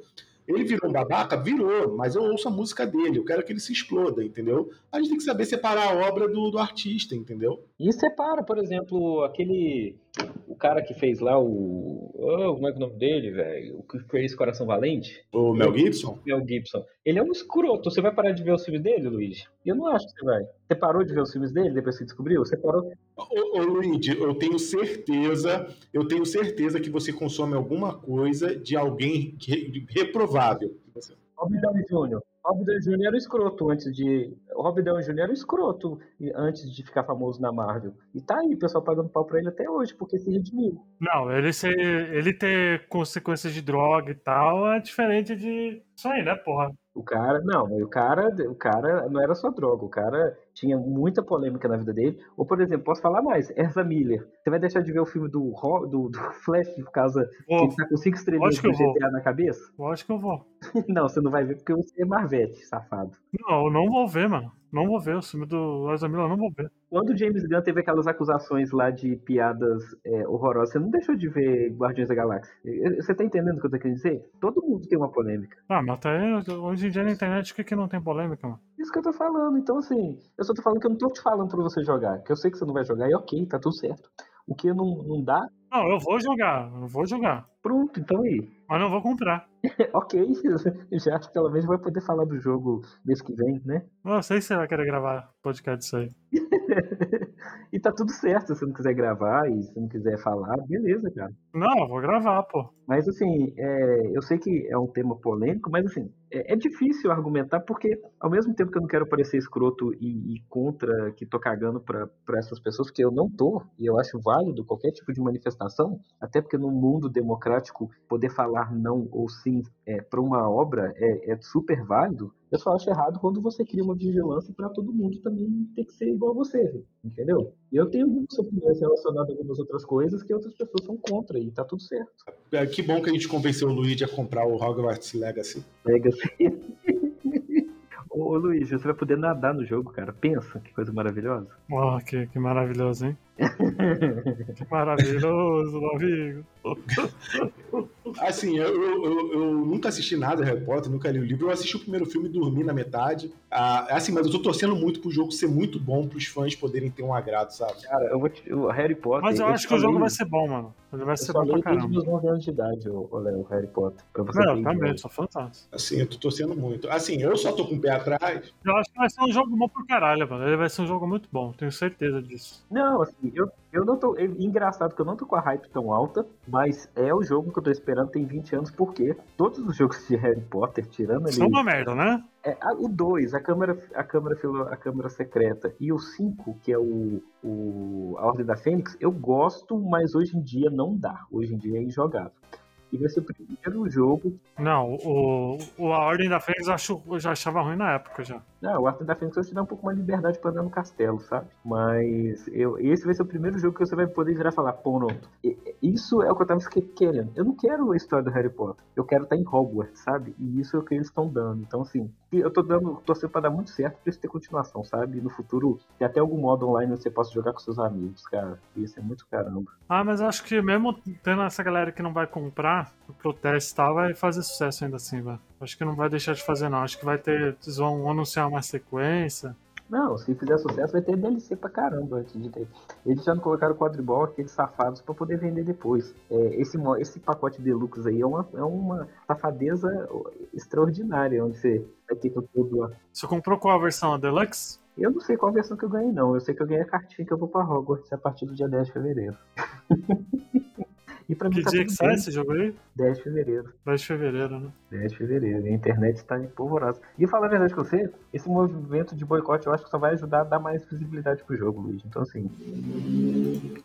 Ele virou um babaca? Virou, mas eu ouço a música dele, eu quero que ele se exploda, entendeu? A gente tem que saber separar a obra do, do artista, entendeu? E separa, por exemplo, aquele. O cara que fez lá o. Oh, como é que é o nome dele, velho? O que fez Coração Valente? O Mel Gibson? Mel Gibson. Ele é um escroto. Você vai parar de ver os filmes dele, Luiz? Eu não acho que você vai. Você parou de ver os filmes dele depois que descobriu? Você parou. Ô, ô Luigi, eu tenho certeza, eu tenho certeza que você consome alguma coisa de alguém re- reprovável. Robert Downey Jr. Robert Downey Jr. era escroto antes de. O Robert Downey Jr. era escroto antes de ficar famoso na Marvel. E tá aí, o pessoal pagando pau pra ele até hoje, porque se redimiu. Não, ele, ser, ele ter consequências de droga e tal é diferente de isso aí, né, porra? O cara, não, o cara, o cara não era só droga, o cara tinha muita polêmica na vida dele. Ou, por exemplo, posso falar mais, Ezra Miller. Você vai deixar de ver o filme do, do, do Flash por causa que Vou, ele tá com cinco que eu vou. GTA na cabeça? lógico que eu vou. *laughs* Não, você não vai ver porque você é Marvete, safado. Não, eu não vou ver, mano. Não vou ver, o filme do Ezra Miller não vou ver. Quando o James Gunn teve aquelas acusações lá de piadas é, horrorosas, você não deixou de ver Guardiões da Galáxia. Você tá entendendo o que eu tô querendo dizer? Todo mundo tem uma polêmica. Ah, mas até hoje em dia na internet o que, que não tem polêmica, mano? Isso que eu tô falando. Então, assim, eu só tô falando que eu não tô te falando pra você jogar. Que eu sei que você não vai jogar e ok, tá tudo certo. O que não, não dá, Não, eu vou jogar, eu vou jogar. Pronto, então aí. Mas não vou comprar. *laughs* ok, *laughs* já acho que pelo menos vai poder falar do jogo mês que vem, né? Eu sei se você vai querer gravar podcast disso aí. *laughs* e tá tudo certo, se não quiser gravar e se não quiser falar, beleza, cara. Não, eu vou gravar, pô. Mas assim, é, eu sei que é um tema polêmico, mas assim, é, é difícil argumentar porque ao mesmo tempo que eu não quero parecer escroto e, e contra que tô cagando pra, pra essas pessoas, que eu não tô, e eu acho válido qualquer tipo de manifestação, até porque num mundo democrático poder falar não ou sim é, pra uma obra é, é super válido, eu só acho errado quando você cria uma vigilância pra todo mundo também ter que ser igual a você, entendeu? E eu tenho algumas opiniões relacionadas a algumas outras coisas que outras pessoas são contra e tá tudo certo. É, que bom que a gente convenceu o Luigi a comprar o Hogwarts Legacy. Legacy. *laughs* Ô Luiz, você vai poder nadar no jogo, cara. Pensa, que coisa maravilhosa. Oh, que, que maravilhoso, hein? *laughs* que maravilhoso, meu amigo. Assim, eu, eu, eu, eu nunca assisti nada de Harry Potter, nunca li o livro. Eu assisti o primeiro filme e dormi na metade. Ah, assim, mas eu tô torcendo muito pro jogo ser muito bom, pros fãs poderem ter um agrado, sabe? Cara, eu vou te... o Harry Potter. Mas eu acho que o jogo vai ser bom, mano. Ele vai Eu ser só bom pra leio desde caramba. meus 9 anos de idade, ô Léo, Harry Potter. Pra você Não, também, sou fantástico. Assim, eu tô torcendo muito. Assim, eu só tô com o pé atrás. Eu acho que vai ser um jogo bom pra caralho, mano. Ele vai ser um jogo muito bom, tenho certeza disso. Não, assim, eu, eu não tô. é engraçado que eu não tô com a hype tão alta, mas é o jogo que eu tô esperando tem 20 anos, porque todos os jogos de Harry Potter, tirando ali. São uma merda, né? É, a- o 2, a câmara, a câmara, filo- a câmara secreta, e o 5, que é o, o a Ordem da Fênix, eu gosto, mas hoje em dia não dá. Hoje em dia é injogável. E vai ser o primeiro jogo. Não, o, o A Ordem da Fênix eu, acho, eu já achava ruim na época já. Não, o Ordem da Fênix vai te dar um pouco mais de liberdade pra andar no castelo, sabe? Mas eu, esse vai ser o primeiro jogo que você vai poder virar e falar, pô, não. Isso é o que eu tava que- querendo. Eu não quero a história do Harry Potter. Eu quero estar em Hogwarts, sabe? E isso é o que eles estão dando. Então, assim, eu tô dando, torcendo pra dar muito certo pra isso ter continuação, sabe? No futuro, ter até algum modo online onde você possa jogar com seus amigos, cara. Isso é muito caramba. Ah, mas eu acho que mesmo tendo essa galera que não vai comprar, o protesto e tal, vai fazer sucesso ainda assim, velho. Acho que não vai deixar de fazer, não. Acho que vai ter. Eles vão anunciar uma sequência. Não, se fizer sucesso, vai ter DLC pra caramba antes de ter. Eles já não colocaram o quadribol, aqueles safados, pra poder vender depois. É, esse, esse pacote deluxe aí é uma, é uma safadeza extraordinária, onde você vai ter tudo lá. Você comprou qual a versão? A Deluxe? Eu não sei qual versão que eu ganhei, não. Eu sei que eu ganhei a cartinha que eu vou pra Hogwarts a partir do dia 10 de fevereiro. *laughs* e pra mim Que tá dia que sai bem. esse jogo aí? 10 de fevereiro. 10 de fevereiro, né? 10 de fevereiro. A internet está empolvorosa. E falar a verdade com você, esse movimento de boicote eu acho que só vai ajudar a dar mais visibilidade pro jogo, Luiz. Então, assim,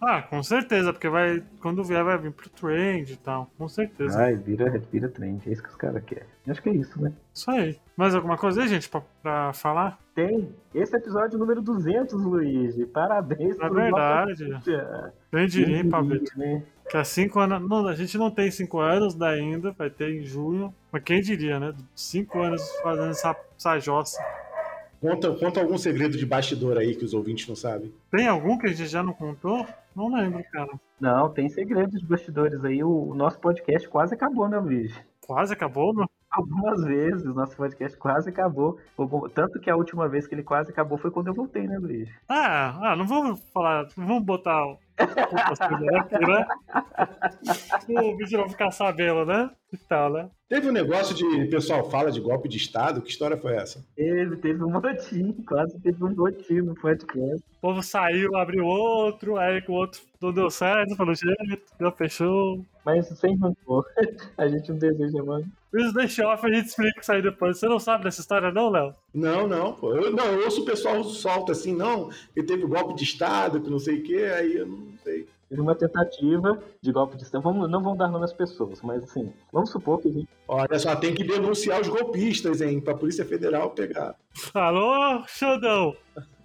Ah, com certeza, porque vai. Quando vier vai vir pro trend e tal. Com certeza. ai, vira, vira trend. É isso que os caras querem. Acho que é isso, né? Isso aí. Mais alguma coisa aí, gente, pra, pra falar? Tem. Esse é episódio número 200, Luiz. Parabéns É verdade. Quem diria, hein, Pablito? né? Que há cinco anos. Não, a gente não tem cinco anos ainda, vai ter em junho. Mas quem diria, né? Cinco anos fazendo essa, essa jossa. Conta, conta algum segredo de bastidor aí que os ouvintes não sabem. Tem algum que a gente já não contou? Não lembro, cara. Não, tem segredos de bastidores aí. O, o nosso podcast quase acabou, né, Luiz? Quase acabou, né? Algumas vezes o nosso podcast quase acabou. Tanto que a última vez que ele quase acabou foi quando eu voltei, né, Luiz? Ah, ah, não vamos falar. Não vamos botar o bicho não ficar sabendo, né? E tal, né? Teve um negócio de pessoal fala de golpe de Estado. Que história foi essa? Teve, teve um motim, quase teve um motim no podcast. O povo saiu, abriu outro, aí que o outro não deu certo, pelo jeito, já fechou. Mas sem rancor. *laughs* A gente não deseja, mano. Isso deixa off, a gente explica isso aí depois. Você não sabe dessa história, não, Léo? Não, não, pô. Eu, não, eu ouço o pessoal solta assim, não, que teve golpe de Estado, que não sei o quê, aí eu não sei. Teve uma tentativa de golpe de Estado. Vamos, não vão dar nome às pessoas, mas assim, vamos supor que a gente. Olha só, tem que denunciar os golpistas, hein, pra Polícia Federal pegar. Alô, Xandão?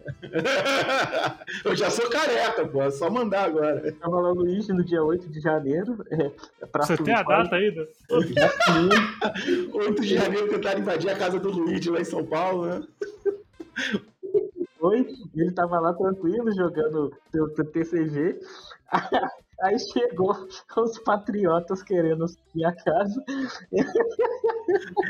*laughs* eu já sou careca, pô, é só mandar agora. Tava lá no Luiz no dia 8 de janeiro. É, pra Você tem a data ainda? 8 de janeiro tentaram invadir a casa do Luigi lá em São Paulo, né? foi, ele tava lá tranquilo jogando seu TCG. Aí chegou os patriotas querendo subir a casa.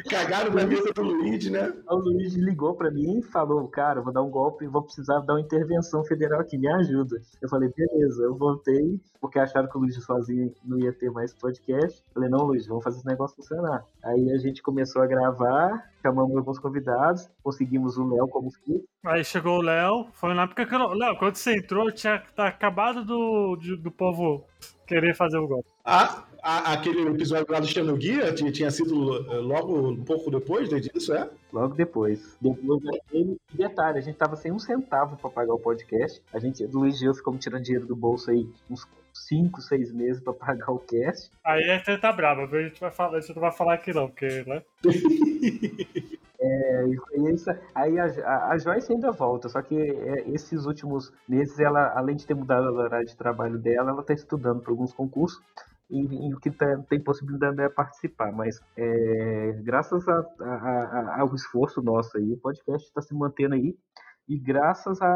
Cagaram na mesa do Luigi, né? O Luigi ligou pra mim e falou: Cara, vou dar um golpe, vou precisar dar uma intervenção federal aqui, me ajuda. Eu falei: Beleza, eu voltei, porque acharam que o Luigi sozinho não ia ter mais podcast. Eu falei: Não, Luigi, vamos fazer esse negócio funcionar. Aí a gente começou a gravar, chamamos alguns convidados, conseguimos o Léo como filho. Aí chegou o Léo, foi na época que o Léo, quando você entrou, tinha tá acabado do, de- do povo querer fazer o golpe. Ah, a- aquele episódio lá do Xenoguia tinha, tinha sido eh, logo um pouco depois disso, é? Logo depois. Depois daquele. E detalhe, a gente tava sem um centavo pra pagar o podcast. A gente, Luiz e eu ficamos tirando dinheiro do bolso aí uns 5, 6 meses pra pagar o cast. Aí a gente tá brava, a gente vai falar, a gente não vai falar aqui não, porque, né? *laughs* É, isso. Aí a, a, Joyce ainda volta, só que é, esses últimos meses, ela, além de ter mudado o horário de trabalho dela, ela tá estudando para alguns concursos. E, e o que tá- tem possibilidade de participar, mas é, graças a- a- a- ao esforço nosso aí, o podcast está se mantendo aí. E graças à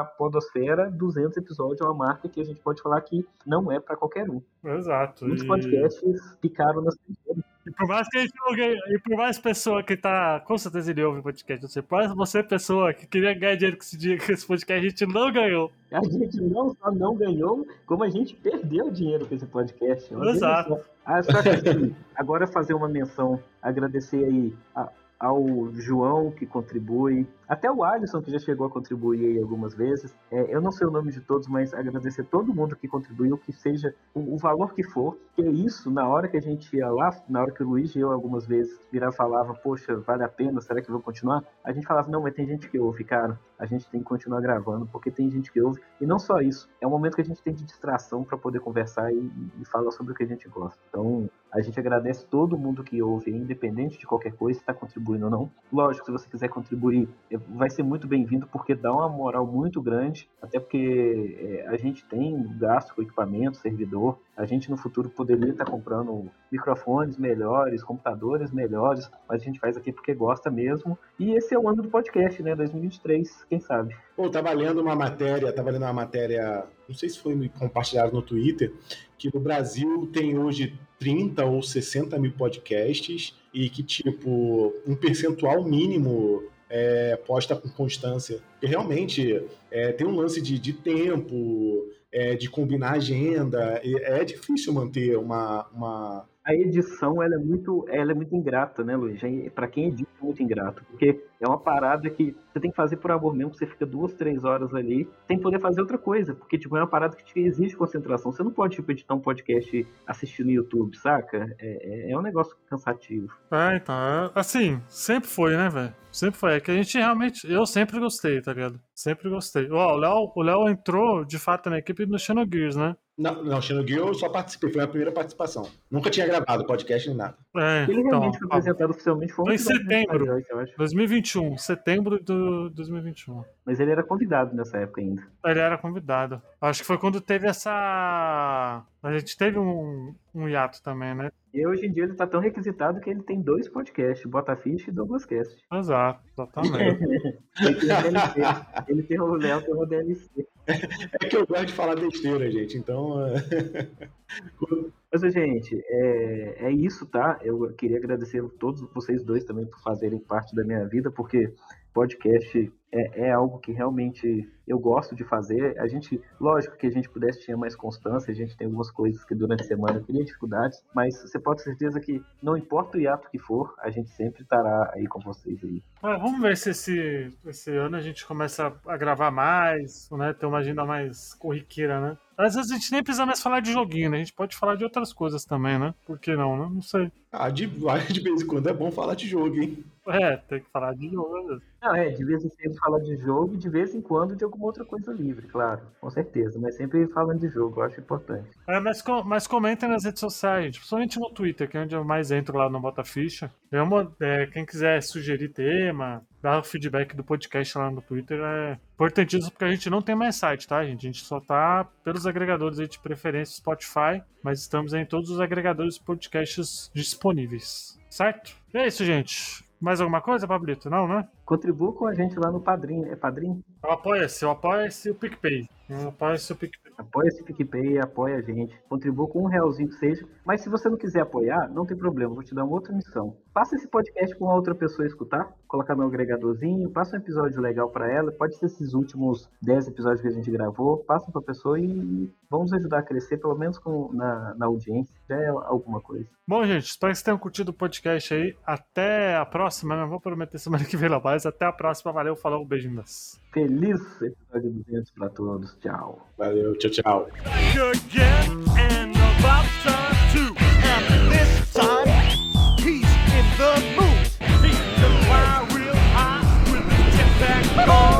à- Podosfera, 200 episódios é uma marca que a gente pode falar que não é para qualquer um. Exato. Muitos E, podcasts ficaram nas primeiras. e por mais que a gente não ganhe, e por mais pessoa que tá, com certeza ele ouve o podcast, você, por mais você pessoa que queria ganhar dinheiro com esse, dia, com esse podcast, a gente não ganhou. A gente não só não ganhou, como a gente perdeu dinheiro com esse podcast. Exato. só. Ah, só que assim, agora fazer uma menção, agradecer aí a- ao João que contribui, até o Alisson que já chegou a contribuir aí algumas vezes. É, eu não sei o nome de todos, mas agradecer todo mundo que contribuiu, que seja o, o valor que for. Que é isso, na hora que a gente ia lá, na hora que o Luiz e eu algumas vezes virava falava, poxa, vale a pena, será que vou continuar? A gente falava, não, mas tem gente que ouve, cara, a gente tem que continuar gravando, porque tem gente que ouve. E não só isso, é um momento que a gente tem de distração para poder conversar e, e falar sobre o que a gente gosta. Então, a gente agradece todo mundo que ouve, independente de qualquer coisa, se está contribuindo ou não. Lógico, se você quiser contribuir, vai ser muito bem-vindo, porque dá uma moral muito grande, até porque é, a gente tem gasto com equipamento, servidor, a gente no futuro poderia estar comprando microfones melhores, computadores melhores, mas a gente faz aqui porque gosta mesmo. E esse é o ano do podcast, né? 2023, quem sabe? Pô, eu tava lendo uma matéria, tava lendo uma matéria, não sei se foi compartilhado no Twitter, que no Brasil tem hoje 30 ou 60 mil podcasts e que, tipo, um percentual mínimo é, posta com constância. Porque realmente é, tem um lance de, de tempo, é, de combinar agenda, é difícil manter uma, uma, A edição ela é muito, ela é muito ingrata, né, Luiz? Para quem edita é muito ingrato, porque é uma parada que você tem que fazer por amor mesmo, você fica duas, três horas ali, sem poder fazer outra coisa, porque tipo é uma parada que te exige concentração. Você não pode tipo editar um podcast assistindo no YouTube, saca? É, é, é um negócio cansativo. É, então, é- assim, sempre foi, né, velho? Sempre foi. É que a gente realmente. Eu sempre gostei, tá ligado? Sempre gostei. Ó, o Léo, o Léo entrou, de fato, na equipe do Xenogears, né? Não, não Xenogear eu só participei, foi a minha primeira participação. Nunca tinha gravado podcast nem nada. É, Ele então. realmente foi ó, apresentado oficialmente foi um em setembro. Joyce, eu acho. 2021, setembro de 2021. Mas ele era convidado nessa época ainda. Ele era convidado. Acho que foi quando teve essa. A gente teve um, um hiato também, né? E hoje em dia ele tá tão requisitado que ele tem dois podcasts, Botafish e Douglas Cast. Exato, exatamente. *laughs* Ele tem a DLC. Ele tem o Léo, tem uma DLC. *laughs* É que eu gosto de falar besteira, gente, então. *laughs* Mas, gente, é, é isso, tá? Eu queria agradecer a todos vocês dois também por fazerem parte da minha vida, porque podcast é, é algo que realmente eu gosto de fazer. A gente, lógico que a gente pudesse ter mais constância, a gente tem algumas coisas que durante a semana teria dificuldades, mas você pode ter certeza que não importa o hiato que for, a gente sempre estará aí com vocês aí. Ah, vamos ver se esse, esse ano a gente começa a gravar mais, né? Ter uma agenda mais corriqueira, né? Às vezes a gente nem precisa mais falar de joguinho, né? A gente pode falar de outras coisas também, né? Por que não, né? Não sei. Ah, de, *laughs* de vez em quando é bom falar de jogo, hein? É, tem que falar de jogo vezes. Não, é, de vez em quando falar de jogo de vez em quando de alguma outra coisa livre, claro, com certeza, mas sempre falando de jogo, eu acho importante. É, mas, com- mas comentem nas redes sociais, principalmente no Twitter, que é onde eu mais entro lá no Bota Ficha. É uma, é, quem quiser sugerir tema, dar o feedback do podcast lá no Twitter é importantíssimo, porque a gente não tem mais site, tá, gente? A gente só tá pelos agregadores aí de preferência Spotify, mas estamos em todos os agregadores de podcasts disponíveis, certo? E é isso, gente. Mais alguma coisa, Pablito? Não, né? Contribua com a gente lá no Padrim. É Padrim? O Apoia-se, o Apoia-se o PicPay. O Apoia-se o PicPay. Apoia esse PicPay, apoia a gente. Contribua com um realzinho que seja. Mas se você não quiser apoiar, não tem problema. Vou te dar uma outra missão. Passa esse podcast com outra pessoa escutar. Colocar no agregadorzinho. Passa um episódio legal para ela. Pode ser esses últimos 10 episódios que a gente gravou. Passa pra pessoa e vamos ajudar a crescer, pelo menos com, na, na audiência. Já é alguma coisa. Bom, gente, espero que vocês tenham curtido o podcast aí. Até a próxima. Não vou prometer *laughs* semana que vem lá mais. Até a próxima. Valeu, falou, beijinhos. Feliz episódio 200 pra todos. Tchau. Valeu, tchau, tchau. more.